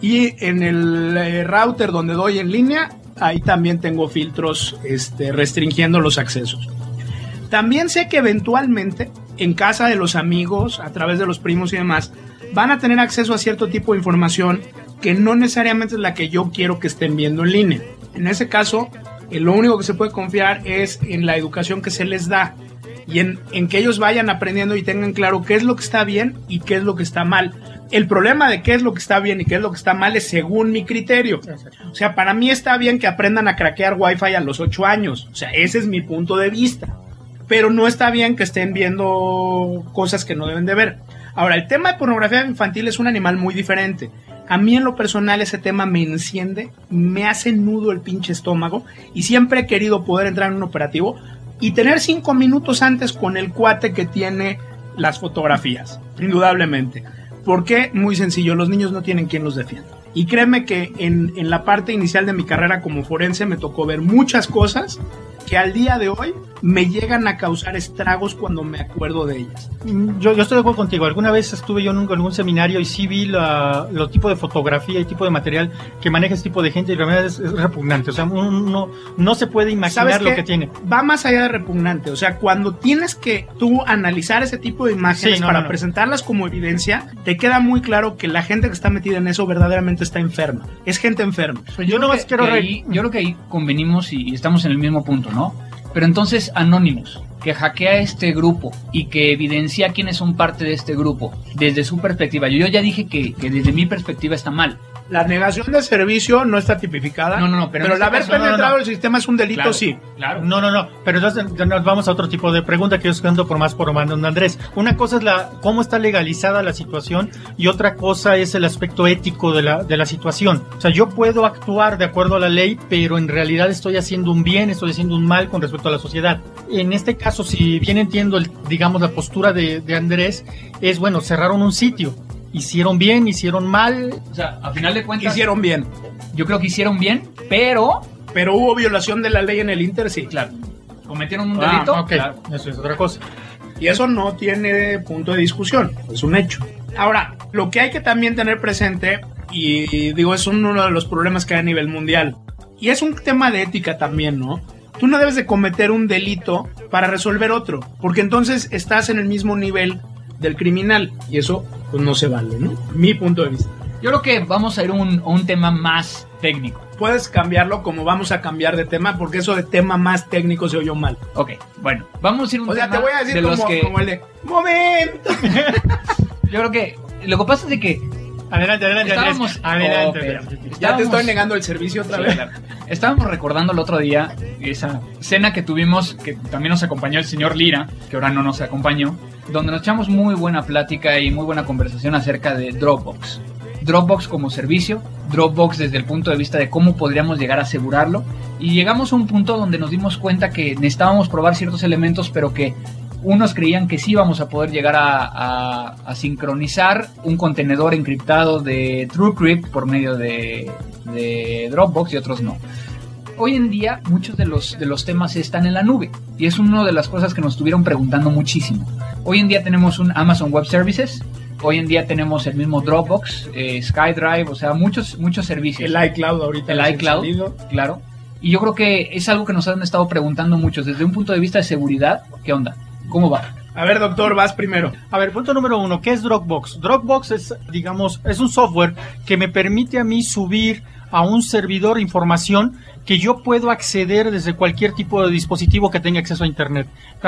y en el eh, router donde doy en línea, ahí también tengo filtros este, restringiendo los accesos. También sé que eventualmente en casa de los amigos, a través de los primos y demás, van a tener acceso a cierto tipo de información que no necesariamente es la que yo quiero que estén viendo en línea. En ese caso, eh, lo único que se puede confiar es en la educación que se les da y en, en que ellos vayan aprendiendo y tengan claro qué es lo que está bien y qué es lo que está mal. El problema de qué es lo que está bien y qué es lo que está mal es según mi criterio. O sea, para mí está bien que aprendan a craquear Wi-Fi a los 8 años. O sea, ese es mi punto de vista. Pero no está bien que estén viendo cosas que no deben de ver. Ahora, el tema de pornografía infantil es un animal muy diferente. A mí en lo personal ese tema me enciende, me hace nudo el pinche estómago y siempre he querido poder entrar en un operativo y tener cinco minutos antes con el cuate que tiene las fotografías, indudablemente. Porque, muy sencillo, los niños no tienen quien los defienda. Y créeme que en, en la parte inicial de mi carrera como forense me tocó ver muchas cosas que al día de hoy me llegan a causar estragos cuando me acuerdo de ellas. Mm, Yo, yo estoy de acuerdo contigo. Alguna vez estuve yo en un, en un seminario y sí vi la, lo tipo de fotografía y tipo de material que maneja este tipo de gente y realmente es, es repugnante. O sea, uno no, no se puede imaginar ¿Sabes lo que tiene. Va más allá de repugnante. O sea, cuando tienes que tú analizar ese tipo de imágenes Sí, no, para no, no. presentarlas como evidencia, te queda muy claro que la gente que está metida en eso verdaderamente está enferma. Es gente enferma. Pues yo nomás quiero que ahí- yo creo que ahí convenimos y, y estamos en el mismo punto, Pero entonces Anonymous, que hackea este grupo y que evidencia quiénes son parte de este grupo desde su perspectiva. Yo, ya dije que desde mi perspectiva está mal. La negación de servicio no está tipificada. No, no, no, pero en el este haber caso- no, no, penetrado no. el sistema es un delito, Claro, sí. Claro. No, no, no. Pero entonces nos vamos a otro tipo de pregunta que yo estoy dando por más por don Andrés. Una cosa es la cómo está legalizada la situación y otra cosa es el aspecto ético de la, de la situación. O sea, yo puedo actuar de acuerdo a la ley, pero en realidad estoy haciendo un bien, estoy haciendo un mal con respecto a la sociedad. En este caso, si bien entiendo, el, digamos, la postura de, de Andrés, es bueno, cerraron un sitio. Hicieron bien, hicieron mal. O sea, a final de cuentas, Hicieron bien. yo creo que hicieron bien, pero, Pero hubo violación de la ley en el Inter, sí. claro, cometieron un Ah, delito. ok, claro. eso es otra cosa. Y eso no tiene punto de discusión, es un hecho. Ahora, lo que hay que también tener presente, y digo, es uno de los problemas que hay a nivel mundial, y es un tema de ética también, ¿no? Tú no debes de cometer un delito para resolver otro, porque entonces estás en el mismo nivel del criminal, y eso pues no se vale, ¿no? Mi punto de vista. Yo creo que vamos a ir a un, a un tema más técnico. Puedes cambiarlo como vamos a cambiar de tema, porque eso de tema más técnico se oyó mal. Ok, bueno, vamos a ir a un O sea, tema te voy a decir de los como, que como el de, ¡Momento! yo creo que lo que pasa es de que Adelante, adelante. Estábamos- Adelante. Oh. Ya te estoy negando el servicio otra Sí, vez. claro. Estábamos recordando el otro día esa cena que tuvimos, que también nos acompañó el señor Lira, que ahora no nos acompañó, donde nos echamos muy buena plática y muy buena conversación acerca de Dropbox. Dropbox como servicio, Dropbox desde el punto de vista de cómo podríamos llegar a asegurarlo, y llegamos a un punto donde nos dimos cuenta que necesitábamos probar ciertos elementos, pero que unos creían que sí íbamos a poder llegar a, sincronizar un contenedor encriptado de TrueCrypt por medio de, de Dropbox y otros no. Hoy en día muchos de los, de los temas están en la nube y es una de las cosas que nos estuvieron preguntando muchísimo. Hoy en día tenemos un Amazon Web Services, hoy en día tenemos el mismo Dropbox, eh, SkyDrive, o sea, muchos, muchos servicios. El iCloud ahorita. El iCloud, salido. claro. Y yo creo que es algo que nos han estado preguntando muchos desde un punto de vista de seguridad. ¿Qué onda? ¿Cómo va? A ver, doctor, vas primero. A ver, punto número uno, ¿qué es Dropbox? Dropbox es, digamos, es un software que me permite a mí subir a un servidor información que yo puedo acceder desde cualquier tipo de dispositivo que tenga acceso a Internet.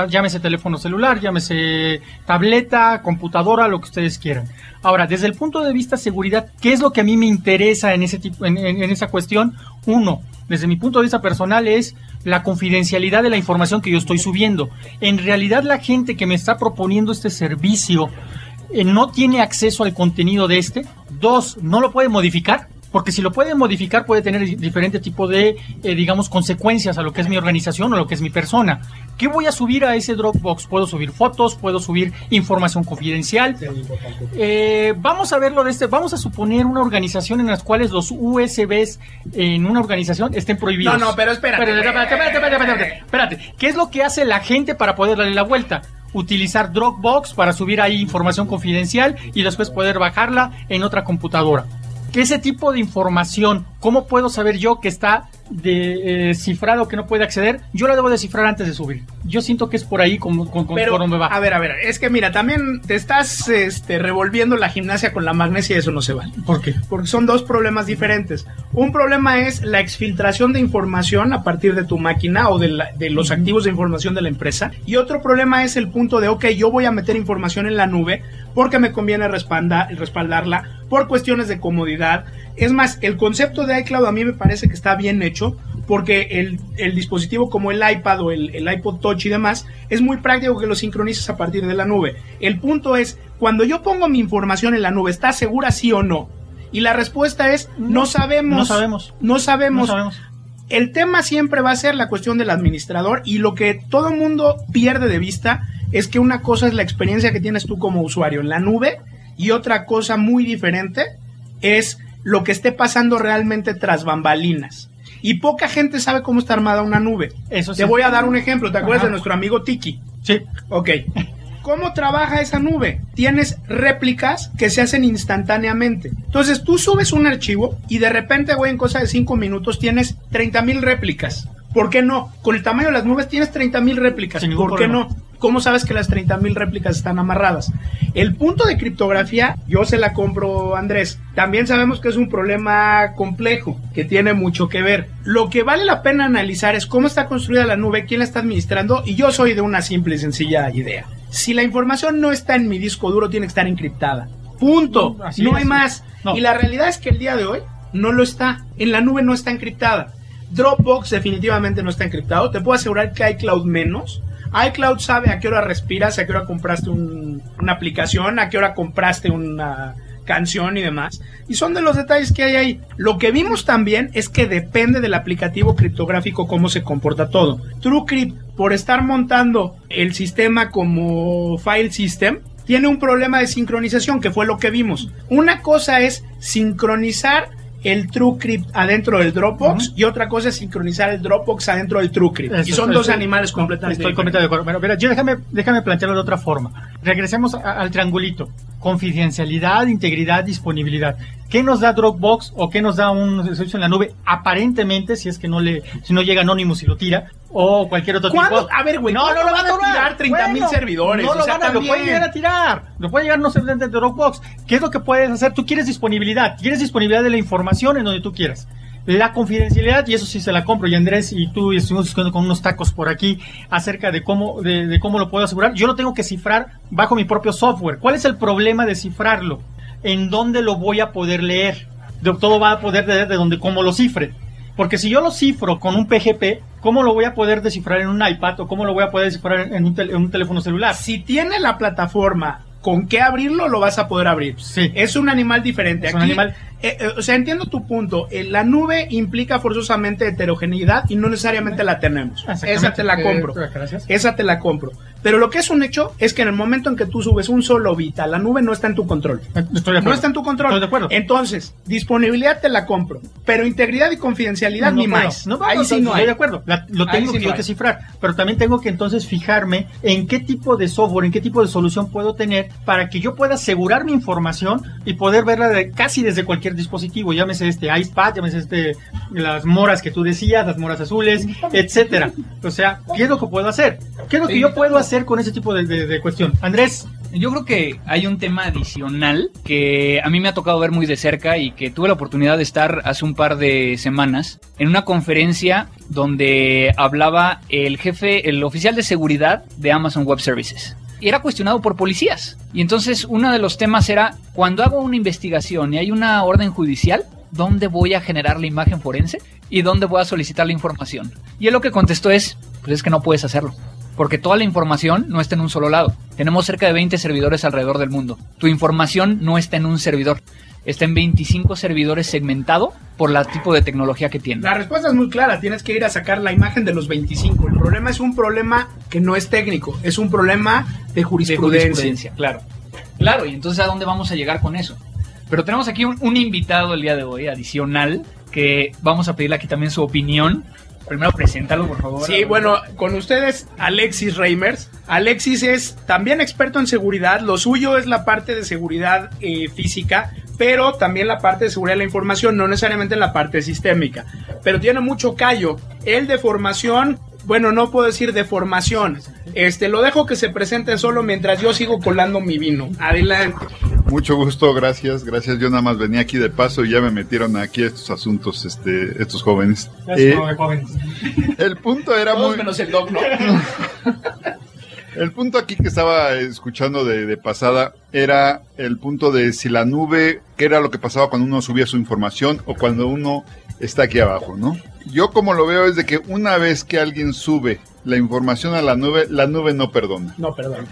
Llámese teléfono celular, llámese tableta, computadora, lo que ustedes quieran. Ahora, desde el punto de vista seguridad, ¿qué es lo que a mí me interesa en, ese tipo, en, esa cuestión? Uno, desde mi punto de vista personal es la confidencialidad de la información que yo estoy subiendo. En realidad la gente que me está proponiendo este servicio eh, no tiene acceso al contenido de este. Dos, no lo puede modificar. Porque si lo puede modificar puede tener di- diferente tipo de, eh, digamos, consecuencias a lo que es mi organización o lo que es mi persona. ¿Qué voy a subir a ese Dropbox? Puedo subir fotos, puedo subir información confidencial. Eh, vamos a verlo de este. Vamos a suponer una organización en las cuales los USBs en una organización estén prohibidos. No, no, pero espérate. Espérate, espérate, espérate, espérate, espérate, espérate. ¿Qué es lo que hace la gente para poder darle la vuelta? Utilizar Dropbox para subir ahí información confidencial y después poder bajarla en otra computadora. ¿Qué ese tipo de información, cómo puedo saber yo que está de, eh, cifrado, que no puede acceder? Yo la debo descifrar antes de subir. Yo siento que es por ahí como, como, como Pero, por donde va. a ver, a ver, es que mira, también te estás este, revolviendo la gimnasia con la magnesia y eso no se vale. ¿Por qué? Porque son dos problemas diferentes. Un problema es la exfiltración de información a partir de tu máquina o de, la- de los activos de información de la empresa. Y otro problema es el punto de, ok, yo voy a meter información en la nube porque me conviene respaldarla, por cuestiones de comodidad. Es más, el concepto de iCloud a mí me parece que está bien hecho porque el, dispositivo como el iPad o el, el, iPod Touch y demás es muy práctico que lo sincronices a partir de la nube. El punto es, cuando yo pongo mi información en la nube, ¿está segura sí o no? Y la respuesta es, no, sabemos. No sabemos. No sabemos. El tema siempre va a ser la cuestión del administrador y lo que todo el mundo pierde de vista es que una cosa es la experiencia que tienes tú como usuario en la nube y otra cosa muy diferente es lo que esté pasando realmente tras bambalinas. Y poca gente sabe cómo está armada una nube. Eso Te voy a dar un ejemplo. ¿Te acuerdas de nuestro amigo Tiki? Sí. Ok. ¿Cómo trabaja esa nube? Tienes réplicas que se hacen instantáneamente. Entonces tú subes un archivo y de repente, güey, en cosa de 5 minutos tienes 30.000 réplicas. ¿Por qué no? Con el tamaño de las nubes tienes 30.000 réplicas. ¿Por qué no? ¿Cómo sabes que las 30.000 réplicas están amarradas? El punto de criptografía, yo se la compro, Andrés. También sabemos que es un problema complejo, que tiene mucho que ver. Lo que vale la pena analizar es cómo está construida la nube, quién la está administrando, y yo soy de una simple y sencilla idea. Si la información no está en mi disco duro, tiene que estar encriptada. Punto. no hay más. Y la realidad es que el día de hoy no lo está. En la nube no está encriptada. Dropbox definitivamente no está encriptado. Te puedo asegurar que hay cloud menos. iCloud sabe a qué hora respiras, a qué hora compraste una aplicación, a qué hora compraste una canción y demás. Y son de los detalles que hay ahí. Lo que vimos también es que depende del aplicativo criptográfico cómo se comporta todo. TrueCrypt, por estar montando el sistema como file system, tiene un problema de sincronización, que fue lo que vimos. Una cosa es sincronizar el TrueCrypt adentro del Dropbox y otra cosa es sincronizar el Dropbox adentro del TrueCrypt. y son dos animales completamente Estoy completamente de acuerdo. Bueno, mira, yo déjame, déjame plantearlo de otra forma. Regresemos al triangulito. Confidencialidad, integridad, disponibilidad. ¿Qué nos da Dropbox o qué nos da un servicio en la nube? Aparentemente, si es que no le, si no llega Anonymous y lo tira, o cualquier otro tipo. A ver, güey, no, no lo van a tirar 30 mil servidores. No lo van a, lo pueden llegar a tirar. Lo puede llegar no sé de Dropbox. ¿Qué es lo que puedes hacer? Tú quieres disponibilidad, quieres disponibilidad de la información en donde tú quieras. La confidencialidad, y eso sí se la compro, y Andrés y tú estuvimos discutiendo con unos tacos por aquí acerca de cómo, de cómo lo puedo asegurar. Yo lo tengo que cifrar bajo mi propio software. ¿Cuál es el problema de cifrarlo? En dónde lo voy a poder leer. De, todo va a poder leer de donde, cómo lo cifre. Porque si yo lo cifro con un PGP, ¿cómo lo voy a poder descifrar en un iPad o cómo lo voy a poder descifrar en un, en un teléfono celular? Si tiene la plataforma con qué abrirlo, lo vas a poder abrir. Sí. Es un animal diferente. Es un animal eh, eh, o sea, entiendo tu punto. Eh, la nube implica forzosamente heterogeneidad y no necesariamente la tenemos. Esa te la compro. Esa te la compro. Pero lo que es un hecho es que en el momento en que tú subes un solo bit a la nube no está en tu control. no está en tu control. Estoy de acuerdo. Entonces, disponibilidad te la compro. Pero integridad y confidencialidad ni más. No, ahí sí no hay. Estoy de acuerdo. lo tengo que yo que cifrar. Pero también tengo que entonces fijarme en qué tipo de software, en qué tipo de solución puedo tener para que yo pueda asegurar mi información y poder verla de, casi desde cualquier dispositivo, llámese este iPad, llámese este, las moras que tú decías, las moras azules, etcétera. O sea, ¿qué es lo que puedo hacer? ¿Qué es lo que yo puedo hacer con ese tipo de, cuestión? Andrés. Yo creo que hay un tema adicional que a mí me ha tocado ver muy de cerca y que tuve la oportunidad de estar hace un par de semanas en una conferencia donde hablaba el jefe, el oficial de seguridad de Amazon Web Services era cuestionado por policías. Y entonces uno de los temas era, cuando hago una investigación y hay una orden judicial, ¿dónde voy a generar la imagen forense? ¿Y dónde voy a solicitar la información? Y él lo que contestó es, pues es que no puedes hacerlo. Porque toda la información no está en un solo lado. Tenemos cerca de 20 servidores alrededor del mundo. Tu información no está en un servidor está en 25 servidores segmentado por la tipo de tecnología que tiene. La respuesta es muy clara, tienes que ir a sacar la imagen de los 25. El problema es un problema que no es técnico, es un problema de jurisprudencia. claro. Claro, y entonces ¿a dónde vamos a llegar con eso? Pero tenemos aquí un, un invitado el día de hoy, adicional, que vamos a pedirle aquí también su opinión Primero preséntalo, por favor. Sí, bueno, con ustedes Alexis Reimers. Alexis es también experto en seguridad. Lo suyo es la parte de seguridad eh, física, pero también la parte de seguridad de la información, no necesariamente en la parte sistémica. Pero tiene mucho callo. Él de formación bueno, no puedo decir de formación. Este, lo dejo que se presente solo mientras yo sigo colando mi vino. Adelante. Mucho gusto, gracias, gracias. Yo nada más venía aquí de paso y ya me metieron aquí estos asuntos, este, estos jóvenes. Eh, jóvenes. El punto era muy. menos el dog, ¿no? El punto aquí que estaba escuchando de, de, pasada era el punto de si la nube, qué era lo que pasaba cuando uno subía su información o cuando uno está aquí abajo, ¿no? Yo como lo veo es de que una vez que alguien sube la información a la nube, la nube no perdona. No perdona.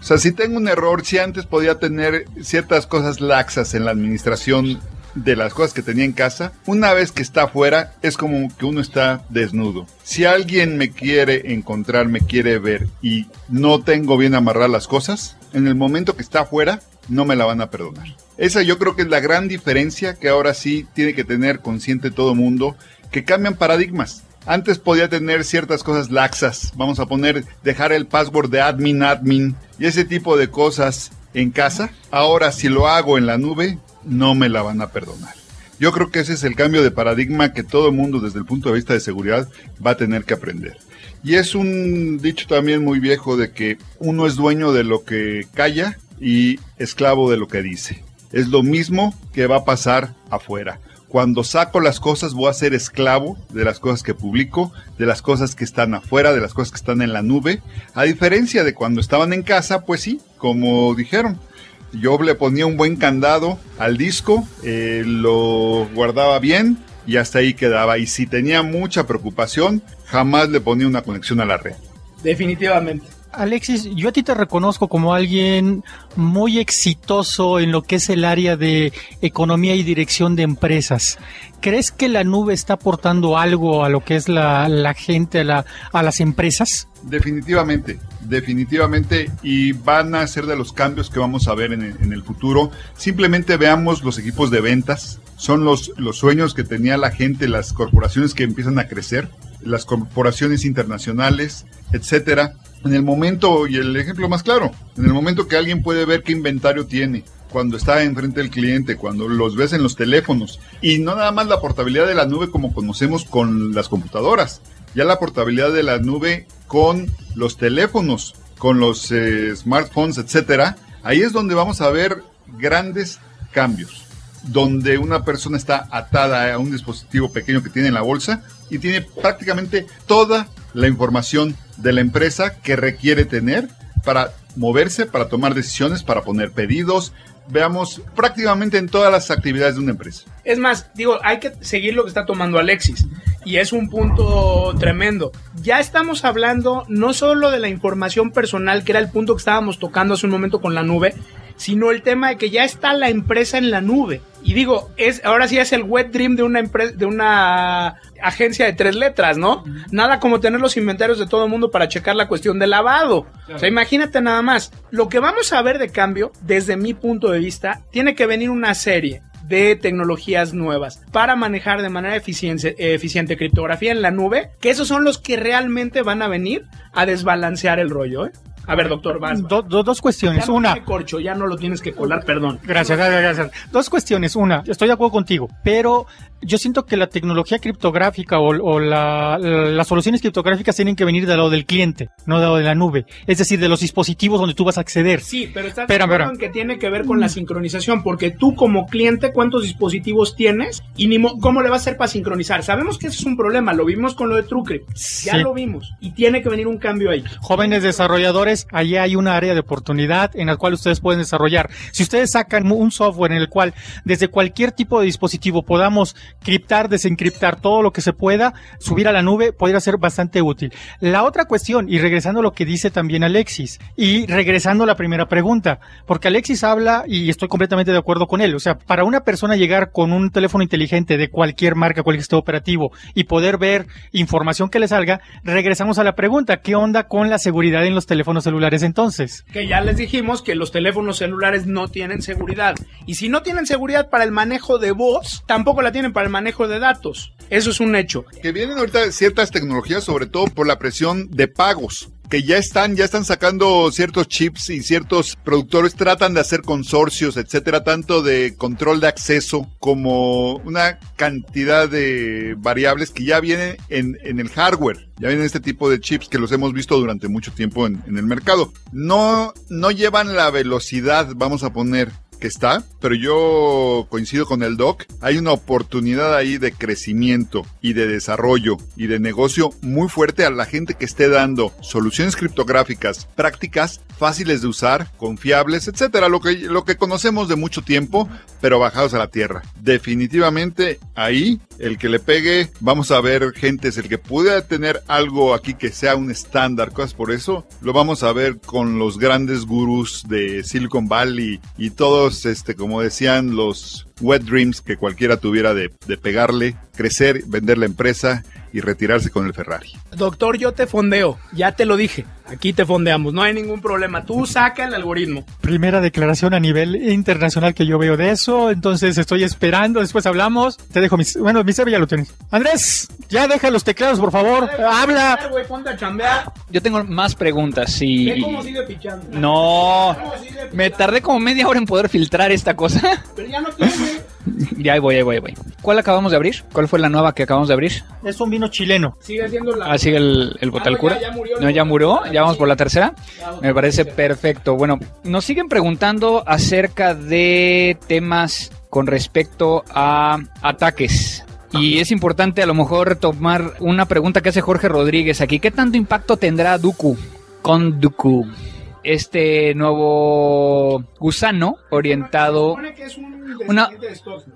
O sea, si tengo un error, si antes podía tener ciertas cosas laxas en la administración de las cosas que tenía en casa, una vez que está afuera es como que uno está desnudo. Si alguien me quiere encontrar, me quiere ver y no tengo bien amarrar las cosas, en el momento que está afuera no me la van a perdonar. Esa yo creo que es la gran diferencia que ahora sí tiene que tener consciente todo mundo, que cambian paradigmas. Antes podía tener ciertas cosas laxas, vamos a poner, dejar el password de admin admin y ese tipo de cosas en casa. Ahora si lo hago en la nube, no me la van a perdonar. Yo creo que ese es el cambio de paradigma que todo mundo desde el punto de vista de seguridad va a tener que aprender. Y es un dicho también muy viejo de que uno es dueño de lo que calla y esclavo de lo que dice. Es lo mismo que va a pasar afuera. Cuando saco las cosas voy a ser esclavo de las cosas que publico, de las cosas que están afuera, de las cosas que están en la nube. A diferencia de cuando estaban en casa, pues sí, como dijeron, yo le ponía un buen candado al disco, eh, lo guardaba bien y hasta ahí quedaba. Y si tenía mucha preocupación, jamás le ponía una conexión a la red. Definitivamente. Alexis, yo a ti te reconozco como alguien muy exitoso en lo que es el área de economía y dirección de empresas. ¿Crees que la nube está aportando algo a lo que es la, gente, a, la, a las empresas? Definitivamente, definitivamente, y van a ser de los cambios que vamos a ver en en el futuro. Simplemente veamos los equipos de ventas, son los, los sueños que tenía la gente, las corporaciones que empiezan a crecer, las corporaciones internacionales, etcétera. En el momento, y el ejemplo más claro, en el momento que alguien puede ver qué inventario tiene, cuando está enfrente del cliente, cuando los ves en los teléfonos, y no nada más la portabilidad de la nube como conocemos con las computadoras, ya la portabilidad de la nube con los teléfonos, con los eh, smartphones, etcétera, ahí es donde vamos a ver grandes cambios, donde una persona está atada a un dispositivo pequeño que tiene en la bolsa y tiene prácticamente toda la información de la empresa que requiere tener para moverse, para tomar decisiones, para poner pedidos, veamos prácticamente en todas las actividades de una empresa. Es más, digo, hay que seguir lo que está tomando Alexis. Y es un punto tremendo. Ya estamos hablando no solo de la información personal, que era el punto que estábamos tocando hace un momento con la nube, sino el tema de que ya está la empresa en la nube. Y digo, es ahora sí es el wet dream de una empresa, de una agencia de tres letras, ¿no? Nada como tener los inventarios de todo el mundo para checar la cuestión del lavado. O sea, imagínate nada más. Lo que vamos a ver de cambio, desde mi punto de vista, tiene que venir una serie de tecnologías nuevas para manejar de manera eficiente, eficiente criptografía en la nube, que esos son los que realmente van a venir a desbalancear el rollo, ¿eh? A ver, doctor, vas. Do, do, dos cuestiones. Ya no Una. corcho, ya no lo tienes que colar, perdón. Gracias, gracias, gracias. Dos cuestiones. Una, estoy de acuerdo contigo, pero yo siento que la tecnología criptográfica o, o la, la- las soluciones criptográficas tienen que venir del lado del cliente, no del lado de la nube. Es decir, de los dispositivos donde tú vas a acceder. Sí, pero estás espera. en que tiene que ver con la sincronización, porque tú como cliente, ¿cuántos dispositivos tienes? Y ni mo- cómo le vas a hacer para sincronizar. Sabemos que eso es un problema, lo vimos con lo de TrueCrypt. Ya Sí. lo vimos. Y tiene que venir un cambio ahí. Jóvenes desarrolladores, allí hay una área de oportunidad en la cual ustedes pueden desarrollar. Si ustedes sacan un software en el cual desde cualquier tipo de dispositivo podamos criptar, desencriptar todo lo que se pueda, subir a la nube, podría ser bastante útil. La otra cuestión, y regresando a lo que dice también Alexis, y regresando a la primera pregunta, porque Alexis habla, y estoy completamente de acuerdo con él, o sea, para una persona llegar con un teléfono inteligente de cualquier marca, cualquier sistema operativo, y poder ver información que le salga, regresamos a la pregunta, ¿qué onda con la seguridad en los teléfonos celulares entonces? Que ya les dijimos que los teléfonos celulares no tienen seguridad. Y si no tienen seguridad para el manejo de voz, tampoco la tienen para el manejo de datos. Eso es un hecho. Que vienen ahorita ciertas tecnologías, sobre todo por la presión de pagos, que ya están, ya están sacando ciertos chips y ciertos productores tratan de hacer consorcios, etcétera, tanto de control de acceso como una cantidad de variables que ya vienen en, en el hardware. Ya vienen este tipo de chips que los hemos visto durante mucho tiempo en, en el mercado. No, no llevan la velocidad, vamos a poner, que está, pero yo coincido con el doc. Hay una oportunidad ahí de crecimiento y de desarrollo y de negocio muy fuerte a la gente que esté dando soluciones criptográficas prácticas, fáciles de usar, confiables, etcétera, lo que, lo que conocemos de mucho tiempo, pero bajados a la tierra. Definitivamente ahí el que le pegue, vamos a ver gentes, el que pueda tener algo aquí que sea un estándar, cosas por eso, lo vamos a ver con los grandes gurús de Silicon Valley y todos, este, como decían, los wet dreams que cualquiera tuviera de pegarle, crecer, vender la empresa y retirarse con el Ferrari. Doctor, yo te fondeo, ya te lo dije. Aquí te fondeamos, no hay ningún problema. Tú saca el algoritmo. Primera declaración a nivel internacional que yo veo de eso, entonces estoy esperando, después hablamos. Te dejo mis, bueno, mi ya lo tienes. Andrés, ya deja los teclados, por favor. Habla. Ponte a chambear. Yo tengo más preguntas y... Ve cómo sigue pichando. No, Cómo sigue pichando. me tardé como media hora en poder filtrar esta cosa. Pero ya no tiene. ya ahí voy, ahí voy, ahí voy. ¿Cuál acabamos de abrir? ¿Cuál fue la nueva que acabamos de abrir? Es un vino chileno. Sigue siendo la. Ah, sigue el, el Botalcura. Ah, no, ya- ya murió No, ya murió. Botalcura. Ya vamos por la tercera. Me parece perfecto. Bueno, nos siguen preguntando acerca de temas con respecto a ataques. Y es importante a lo mejor retomar una pregunta que hace Jorge Rodríguez aquí. ¿Qué tanto impacto tendrá Dooku con Dooku? Este nuevo gusano orientado... Se supone que es un Una-.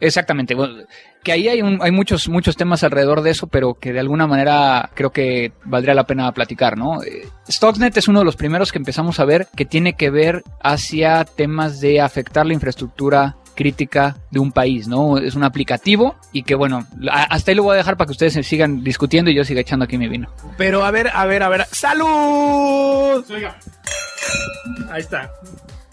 Exactamente. bueno, que ahí hay, un- hay muchos, muchos temas alrededor de eso, pero que de alguna manera creo que valdría la pena platicar, ¿no? Eh, Stuxnet es uno de los primeros que empezamos a ver que tiene que ver hacia temas de afectar la infraestructura crítica de un país, ¿no? Es un aplicativo y que bueno, hasta ahí lo voy a dejar para que ustedes se sigan discutiendo y yo siga echando aquí mi vino. Pero a ver, a ver, a ver. ¡Salud! Ahí está.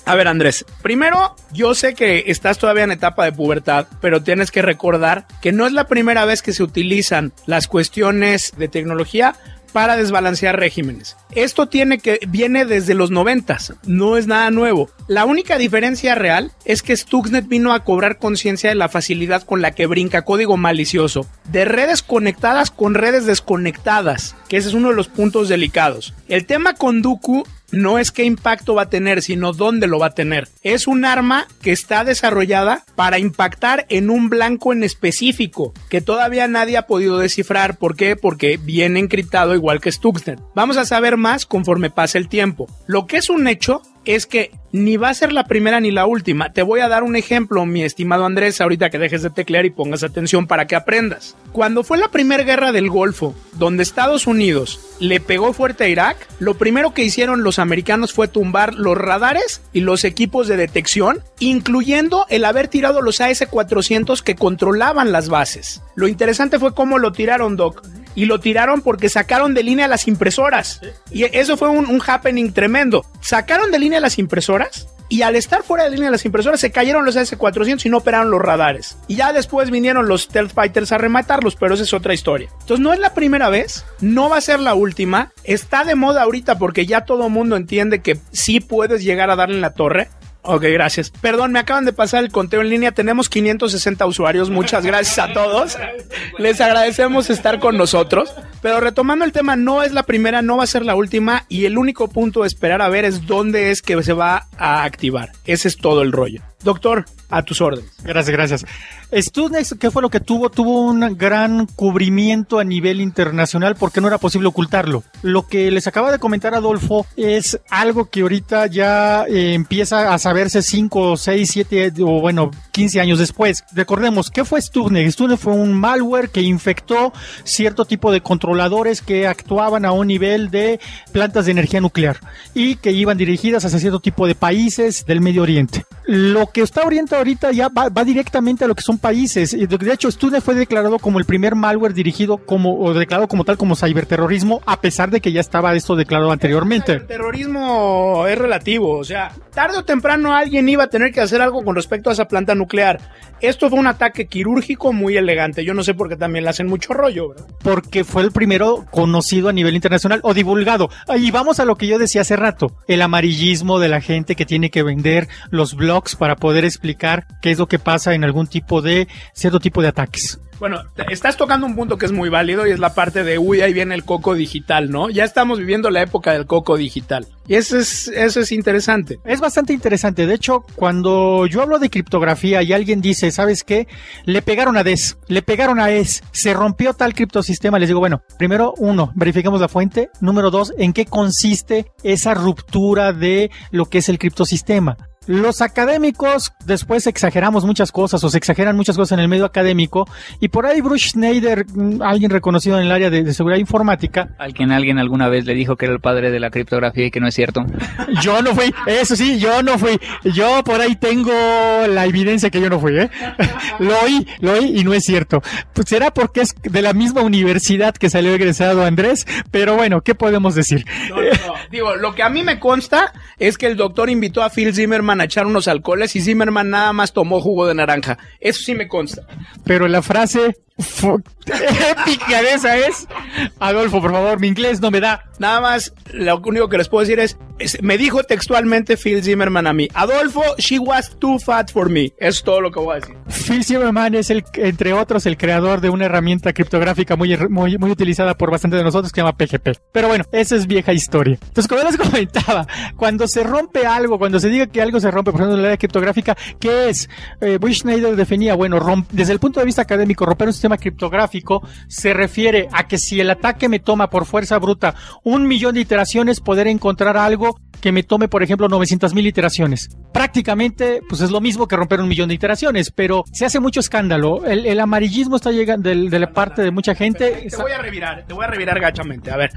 A ver, Andrés, primero, yo sé que estás todavía en etapa de pubertad, pero tienes que recordar que no es la primera vez que se utilizan las cuestiones de tecnología para desbalancear regímenes. Esto tiene que viene desde los noventas, no es nada nuevo. La única diferencia real es que Stuxnet vino a cobrar conciencia de la facilidad con la que brinca código malicioso de redes conectadas con redes desconectadas, que ese es uno de los puntos delicados. El tema con Dooku no es qué impacto va a tener, sino dónde lo va a tener. Es un arma que está desarrollada para impactar en un blanco en específico, que todavía nadie ha podido descifrar. ¿Por qué? Porque viene encriptado igual que Stuxnet. Vamos a saber más conforme pase el tiempo. Lo que es un hecho es que ni va a ser la primera ni la última. Te voy a dar un ejemplo, mi estimado Andrés, ahorita que dejes de teclear y pongas atención para que aprendas. Cuando fue la primera guerra del Golfo, donde Estados Unidos le pegó fuerte a Irak, lo primero que hicieron los americanos fue tumbar los radares y los equipos de detección, incluyendo el haber tirado los AS-400 que controlaban las bases. Lo interesante fue cómo lo tiraron, Doc. Y lo tiraron porque sacaron de línea las impresoras. Y eso fue un, un happening tremendo. Sacaron de línea las impresoras y al estar fuera de línea las impresoras se cayeron los S400 y no operaron los radares. Y ya después vinieron los Stealth Fighters a rematarlos, pero esa es otra historia. Entonces no es la primera vez, no va a ser la última. Está de moda ahorita porque ya todo mundo entiende que sí puedes llegar a darle en la torre. Ok, gracias. Perdón, me acaban de pasar el conteo en línea. Tenemos 560 usuarios. Muchas gracias a todos. Les agradecemos estar con nosotros. Pero retomando el tema, no es la primera, no va a ser la última. Y el único punto de esperar a ver es dónde es que se va a activar. Ese es todo el rollo. Doctor, a tus órdenes. Gracias, gracias. Studnex, ¿qué fue lo que tuvo? Tuvo un gran cubrimiento a nivel internacional porque no era posible ocultarlo. Lo que les acaba de comentar Adolfo es algo que ahorita ya eh, empieza a saberse 5, 6, 7 o bueno, 15 años después. Recordemos, ¿qué fue Stuxnet? Stuxnet fue un malware que infectó cierto tipo de controladores que actuaban a un nivel de plantas de energía nuclear y que iban dirigidas hacia cierto tipo de países del Medio Oriente. Que está orientado ahorita ya va, va directamente a lo que son países. De hecho, Stuxnet fue declarado como el primer malware dirigido como, o declarado como tal como ciberterrorismo, a pesar de que ya estaba esto declarado anteriormente. El terrorismo es relativo, o sea, tarde o temprano alguien iba a tener que hacer algo con respecto a esa planta nuclear. Esto fue un ataque quirúrgico muy elegante. Yo no sé por qué también le hacen mucho rollo, ¿verdad? porque fue el primero conocido a nivel internacional o divulgado. Y vamos a lo que yo decía hace rato, el amarillismo de la gente que tiene que vender los blogs para poder explicar qué es lo que pasa en algún tipo de cierto tipo de ataques. Bueno, estás tocando un punto que es muy válido y es la parte de, uy, ahí viene el coco digital, ¿no? Ya estamos viviendo la época del coco digital. Y eso es, eso es interesante. Es bastante interesante. De hecho, cuando yo hablo de criptografía y alguien dice, ¿sabes qué? Le pegaron a DES, le pegaron a ES, se rompió tal criptosistema. Les digo, bueno, primero, uno, verifiquemos la fuente. Número dos, ¿en qué consiste esa ruptura de lo que es el criptosistema? Los académicos después exageramos muchas cosas o se exageran muchas cosas en el medio académico y por ahí Bruce Schneider, mm, alguien reconocido en el área de, de seguridad informática, Alguien, alguien alguna vez le dijo que era el padre de la criptografía y que no es cierto. Yo no fui, eso sí, yo no fui. Yo por ahí tengo la evidencia que yo no fui, ¿eh? Lo oí, lo oí y no es cierto. Pues será porque es de la misma universidad que salió egresado Andrés, pero bueno, ¿qué podemos decir? No, no, no. Digo, lo que a mí me consta es que el doctor invitó a Phil Zimmerman a echar unos alcoholes y Zimmerman nada más tomó jugo de naranja. Eso sí me consta. Pero la frase épica de esa es, Adolfo, por favor, mi inglés no me da. Nada más, lo único que les puedo decir es, es- me dijo textualmente Phil Zimmerman a mí, Adolfo, she was too fat for me. Es todo lo que voy a decir. Phil Zimmerman es el, entre otros, el creador de una herramienta criptográfica muy, muy, muy utilizada por bastante de nosotros que se llama PGP. Pero bueno, esa es vieja historia. Entonces, como les comentaba, cuando se rompe algo, cuando se diga que algo se rompe, por ejemplo, en el área criptográfica, ¿qué es? Eh, Schneider definía, bueno, desde el punto de vista académico, romper un sistema criptográfico se refiere a que si el ataque me toma por fuerza bruta un millón de iteraciones, poder encontrar algo que me tome, por ejemplo, 900 mil iteraciones. Prácticamente, pues es lo mismo que romper un millón de iteraciones, pero se hace mucho escándalo. El, amarillismo está llegando de, la parte de mucha gente. Te voy a revirar, te voy a revirar gachamente. A ver,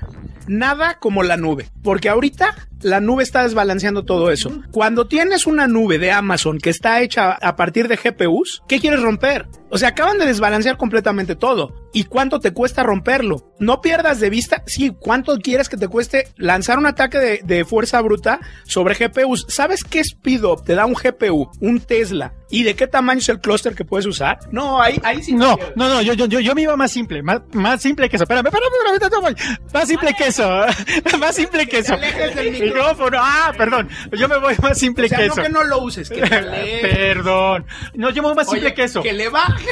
nada como la nube, porque ahorita la nube está desbalanceando todo eso. Cuando tienes una nube de Amazon que está hecha a partir de GPUs, ¿qué quieres romper? O sea, acaban de desbalancear completamente todo. ¿Y cuánto te cuesta romperlo? No pierdas de vista, sí, cuánto quieres que te cueste lanzar un ataque de, de fuerza bruta sobre GPUs. ¿Sabes qué speedo te da un GPU, un Tesla? ¿Y de qué tamaño es el clúster que puedes usar? No, ahí, ahí sí. No, no, no, yo, yo, yo, yo me iba más simple, más, más simple que eso. Espérame, espérame, espérame, más simple que eso, más simple que eso. del micrófono. Ah, perdón, yo me voy más simple O sea, que no eso. que no lo uses, que. Perdón. No, yo me voy más simple Oye, que eso. Que le baje.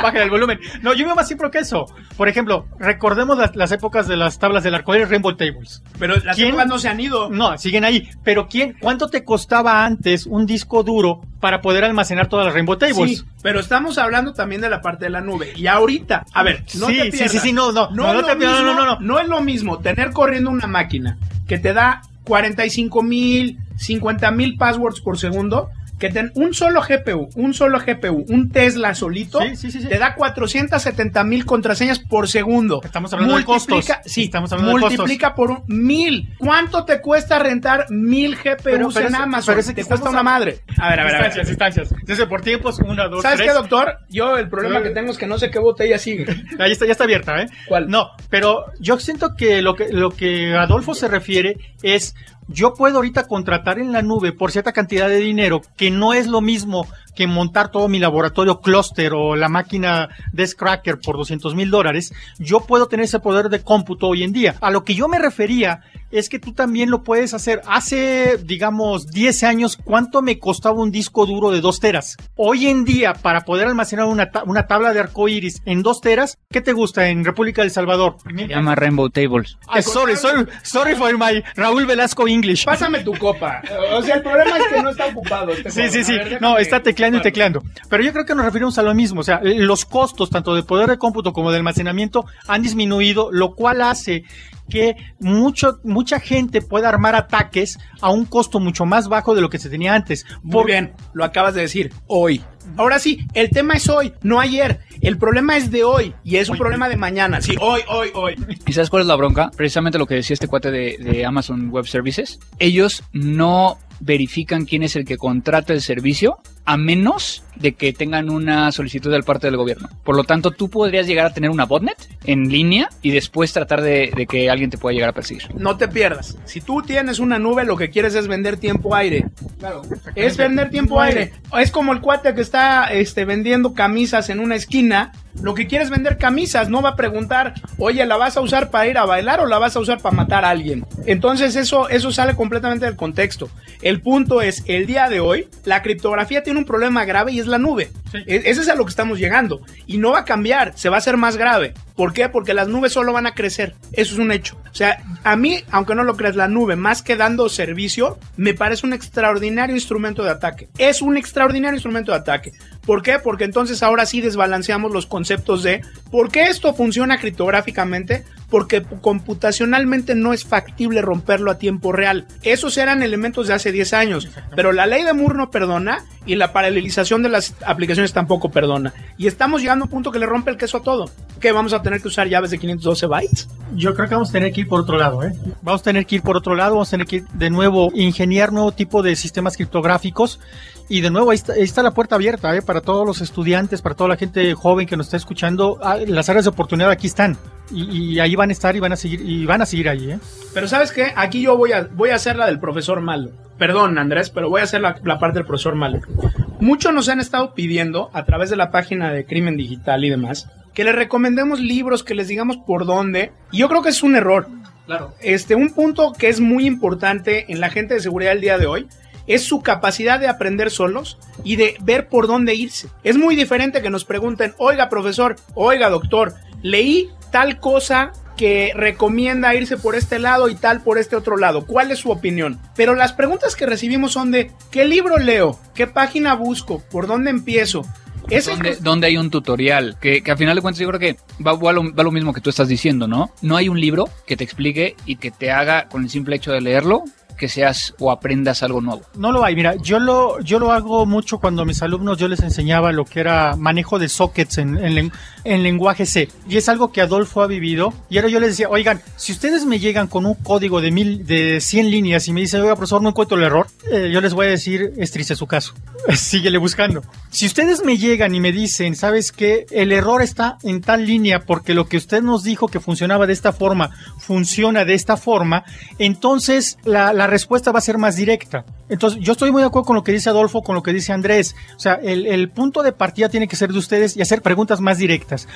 Baja el volumen. No, yo me voy más simple que eso. Por ejemplo, recordemos las, las épocas de las tablas del arcoíris Rainbow Tables. Pero las épocas no se han ido. No, siguen ahí. Pero ¿quién? ¿Cuánto te costaba antes un disco duro para poder almacenar todas las Rainbow Tables? Sí, pero estamos hablando también de la parte de la nube. Y ahorita, a ver, no Sí, te sí, pierdas. sí, sí, no, no, no, no lo te pierdas, mismo- no, no, no. es lo mismo tener corriendo una máquina que te da 45 mil, 50 mil passwords por segundo. Que ten un solo GPU, un solo GPU, un Tesla solito, Sí, sí, sí, te da 470 mil contraseñas por segundo. Estamos hablando de Multiplica- costos. Sí, Estamos hablando de multiplica por un mil. ¿Cuánto te cuesta rentar mil GPUs Pero- pero en Amazon? pero te cuesta una a- madre. A ver, a ver, a ver. Distancias, distancias. Entonces, por tiempos, una, dos, ¿Sabes tres. qué, doctor? Yo el problema que tengo es que no sé qué botella sigue. Ahí está, ya está abierta, ¿eh? ¿Cuál? No, pero yo siento que lo que, lo que Adolfo se refiere es, yo puedo ahorita contratar en la nube por cierta cantidad de dinero, que no es lo mismo que montar todo mi laboratorio cluster o la máquina Desk Cracker por 200 mil dólares, yo puedo tener ese poder de cómputo hoy en día. A lo que yo me refería es que tú también lo puedes hacer. Hace, digamos, 10 años, ¿cuánto me costaba un disco duro de 2 teras? Hoy en día, para poder almacenar una, ta- una tabla de arcoiris en 2 teras, ¿qué te gusta en República del Salvador? Se llama Rainbow Tables. Ah, sorry, sorry, sorry for my Raúl Velasco English. Pásame tu copa. O sea, el problema es que no está ocupado. este Sí, sí, sí. No, está tecleando y tecleando. Pero yo creo que nos referimos a lo mismo. O sea, los costos, tanto de poder de cómputo como de almacenamiento, han disminuido, lo cual hace que mucho, mucha gente pueda armar ataques a un costo mucho más bajo de lo que se tenía antes. Muy Por- bien, lo acabas de decir. Hoy. Ahora sí, el tema es hoy, no ayer. El problema es de hoy y es un problema de mañana. Sí, hoy, hoy, hoy. ¿Y sabes cuál es la bronca? Precisamente lo que decía este cuate de, de Amazon Web Services. Ellos no verifican quién es el que contrata el servicio a menos de que tengan una solicitud del parte del gobierno. Por lo tanto, tú podrías llegar a tener una botnet en línea y después tratar de, de que alguien te pueda llegar a perseguir. No te pierdas. Si tú tienes una nube, lo que quieres es vender tiempo aire. Es vender tiempo aire. Es como el cuate que está este, vendiendo camisas en una esquina. Lo que quiere es vender camisas. No va a preguntar, oye, ¿la vas a usar para ir a bailar o la vas a usar para matar a alguien? Entonces eso, eso sale completamente del contexto. El punto es, el día de hoy, la criptografía tiene un problema grave y es la nube. E- Ese es a lo que estamos llegando. Y no va a cambiar, se va a hacer más grave. ¿Por qué? Porque las nubes solo van a crecer. Eso es un hecho. O sea, a mí, aunque no lo creas, la nube, más que dando servicio, me parece un extraordinario instrumento de ataque. Es un extraordinario instrumento de ataque. ¿Por qué? Porque entonces ahora sí desbalanceamos los conceptos de por qué esto funciona criptográficamente. Porque computacionalmente no es factible romperlo a tiempo real. Esos eran elementos de hace 10 años. Pero la ley de Moore no perdona y la paralelización de las aplicaciones tampoco perdona. Y estamos llegando a un punto que le rompe el queso a todo. ¿Qué vamos a tener que usar llaves de 512 bytes? Yo creo que vamos a tener que ir por otro lado, ¿eh? Vamos a tener que ir por otro lado, vamos a tener que ir de nuevo ingeniar nuevo tipo de sistemas criptográficos y de nuevo ahí está, ahí está la puerta abierta, ¿eh? Para todos los estudiantes, para toda la gente joven que nos está escuchando, ah, las áreas de oportunidad aquí están y, y ahí van a estar y van a seguir y van a seguir ahí, ¿eh? Pero ¿sabes qué? Aquí yo voy a, voy a hacer la del profesor malo. Perdón, Andrés, pero voy a hacer la, la parte del profesor malo. Muchos nos han estado pidiendo, a través de la página de Crimen Digital y demás, que les recomendemos libros, que les digamos por dónde. Y yo creo que es un error. Claro. Este, un punto que es muy importante en la gente de seguridad del día de hoy es su capacidad de aprender solos y de ver por dónde irse. Es muy diferente que nos pregunten, oiga profesor, oiga doctor, leí tal cosa que recomienda irse por este lado y tal por este otro lado. ¿Cuál es su opinión? Pero las preguntas que recibimos son de ¿qué libro leo? ¿Qué página busco? ¿Por dónde empiezo? Ese donde, hay un tutorial, que, que al final de cuentas yo creo que va lo, va lo mismo que tú estás diciendo, ¿no? No hay un libro que te explique y que te haga, con el simple hecho de leerlo, que seas o aprendas algo nuevo. No lo hay, mira, yo lo, yo lo hago mucho cuando mis alumnos yo les enseñaba lo que era manejo de sockets en, en, len- en lenguaje C. Y es algo que Adolfo ha vivido. Y ahora yo les decía, oigan, si ustedes me llegan con un código de mil, de 100 líneas y me dicen, oiga, profesor, no encuentro el error, eh, yo les voy a decir, es triste su caso. Síguele buscando. Si ustedes me llegan y me dicen, ¿sabes qué? El error está en tal línea porque lo que usted nos dijo que funcionaba de esta forma, funciona de esta forma, entonces la respuesta va a ser más directa. Entonces, yo estoy muy de acuerdo con lo que dice Adolfo, con lo que dice Andrés. O sea, el, el punto de partida tiene que ser de ustedes y hacer preguntas más directas.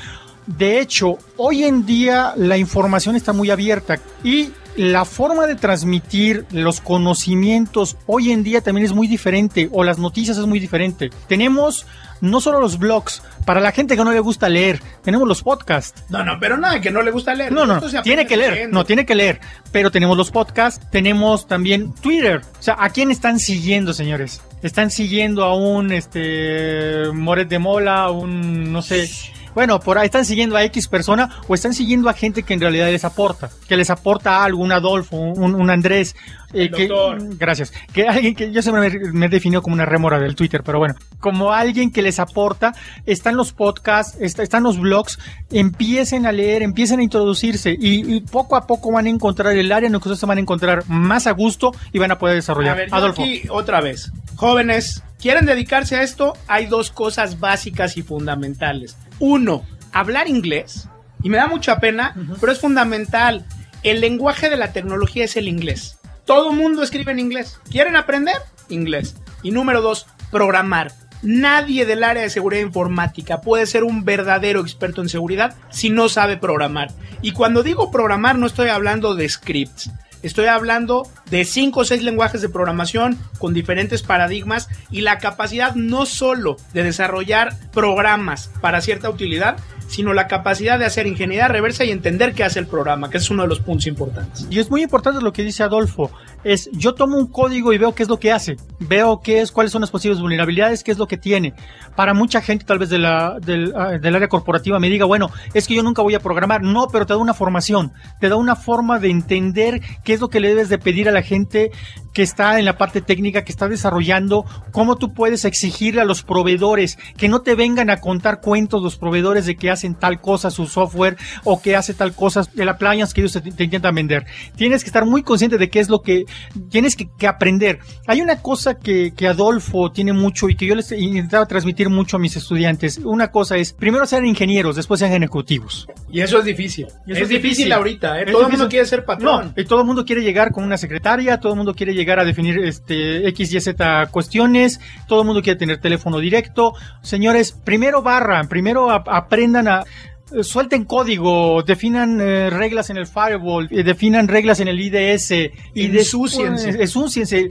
De hecho, hoy en día la información está muy abierta y la forma de transmitir los conocimientos hoy en día también es muy diferente o las noticias es muy diferente. Tenemos no solo los blogs, para la gente que no le gusta leer, tenemos los podcasts. No, no, pero nada, que no le gusta leer. No, no, tiene que leer, leyendo. no, tiene que leer. Pero tenemos los podcasts, tenemos también Twitter. O sea, ¿a quién están siguiendo, señores? Están siguiendo a un, este, Moret de Mola, a un, no sé... Bueno, por ahí están siguiendo a X persona o están siguiendo a gente que en realidad les aporta, que les aporta algo, un Adolfo, un, un Andrés, eh, El que, gracias, que alguien que yo siempre me, me he definido como una rémora del Twitter, pero bueno, como alguien que les aporta, están los podcasts, está- están los blogs, empiecen a leer, empiecen a introducirse y, y poco a poco van a encontrar el área en la que ustedes se van a encontrar más a gusto y van a poder A desarrollar. ver, yo Adolfo. aquí otra vez. Jóvenes, ¿quieren dedicarse a esto? Hay dos cosas básicas y fundamentales. Uno, hablar inglés. Y me da mucha pena, pero es fundamental. El lenguaje de la tecnología es el inglés. Todo mundo escribe en inglés. ¿Quieren aprender? Inglés. Y número dos, programar. Nadie del área de seguridad informática puede ser un verdadero experto en seguridad si no sabe programar. Y cuando digo programar no estoy hablando de scripts. Estoy hablando de cinco o seis lenguajes de programación con diferentes paradigmas y la capacidad no solo de desarrollar programas para cierta utilidad, sino la capacidad de hacer ingeniería reversa y entender qué hace el programa, que es uno de los puntos importantes. Y es muy importante lo que dice Adolfo. Es yo tomo un código y veo qué es lo que hace. Veo qué es, cuáles son las posibles vulnerabilidades, qué es lo que tiene. Para mucha gente, tal vez del, ah, del área corporativa, me diga, bueno, es que yo nunca voy a programar. No, pero te da una formación. Te da una forma de entender qué es lo que le debes de pedir a la gente que está en la parte técnica, que está desarrollando, cómo tú puedes exigirle a los proveedores que no te vengan a contar cuentos los proveedores de que hacen tal cosa su software o que hace tal cosa el appliance que ellos te, te intentan vender. Tienes que estar muy consciente de qué es lo que tienes que, que aprender. Hay una cosa que, que Adolfo tiene mucho y que yo les intentaba transmitir mucho a mis estudiantes. Una cosa es, primero sean ingenieros, después sean ejecutivos. Y eso es difícil. Eso es, difícil, ahorita, ¿eh? Todo el mundo quiere ser patrón. No, y todo el mundo quiere llegar con una secretaria, todo el mundo quiere llegar a definir este X, Y, Z cuestiones, todo el mundo quiere tener teléfono directo. Señores, primero barran, primero ap- aprendan a eh, suelten código, definan eh, reglas en el firewall, eh, definan reglas en el IDS y Ensúciense.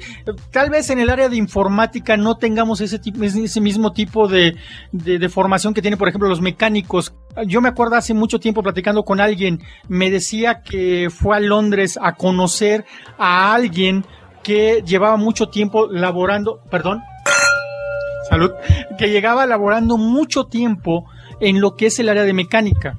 Tal vez en el área de informática no tengamos ese, tipo, ese mismo tipo de, de, formación que tienen, por ejemplo, los mecánicos. Yo me acuerdo hace mucho tiempo platicando con alguien, me decía que fue a Londres a conocer a alguien que llevaba mucho tiempo laborando, perdón, salud, que llegaba laborando mucho tiempo en lo que es el área de mecánica.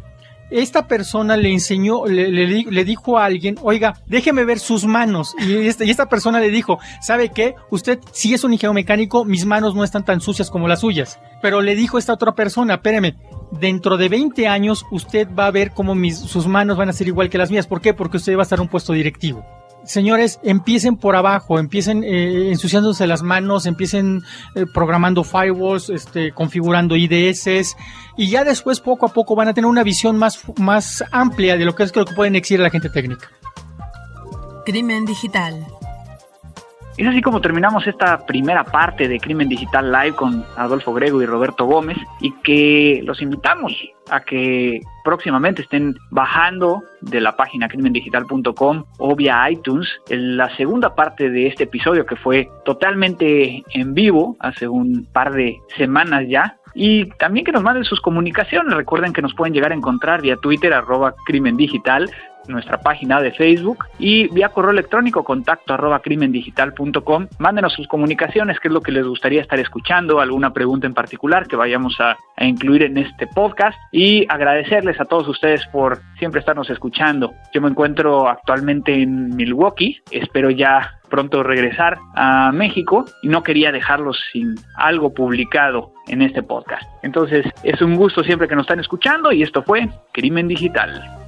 Esta persona le enseñó, le, dijo a alguien, oiga, déjeme ver sus manos. Y esta, y esta persona le dijo, ¿sabe qué? Usted si es un ingeniero mecánico, mis manos no están tan sucias como las suyas. Pero le dijo esta otra persona, espéreme, dentro de 20 años usted va a ver cómo sus manos van a ser igual que las mías. ¿Por qué? Porque usted va a estar en un puesto directivo señores, empiecen por abajo, empiecen eh, ensuciándose las manos, empiecen eh, programando firewalls, este, configurando IDS y ya después poco a poco van a tener una visión más, más amplia de lo que es lo que pueden exigir a la gente técnica. Crimen digital. Es así como terminamos esta primera parte de Crimen Digital Live con Adolfo Grego y Roberto Gómez y que los invitamos a que próximamente estén bajando de la página crimendigital.com o vía iTunes. La segunda parte de este episodio que fue totalmente en vivo hace un par de semanas ya. Y también que nos manden sus comunicaciones. Recuerden que nos pueden llegar a encontrar vía Twitter, arroba crimen digital, nuestra página de Facebook y vía correo electrónico contacto arroba crimendigital.com. Mándenos sus comunicaciones, qué es lo que les gustaría estar escuchando, alguna pregunta en particular que vayamos a, a incluir en este podcast y agradecerles a todos ustedes por siempre estarnos escuchando. Yo me encuentro actualmente en Milwaukee, espero ya pronto regresar a México y no quería dejarlos sin algo publicado en este podcast. Entonces es un gusto siempre que nos están escuchando y esto fue Crimen Digital.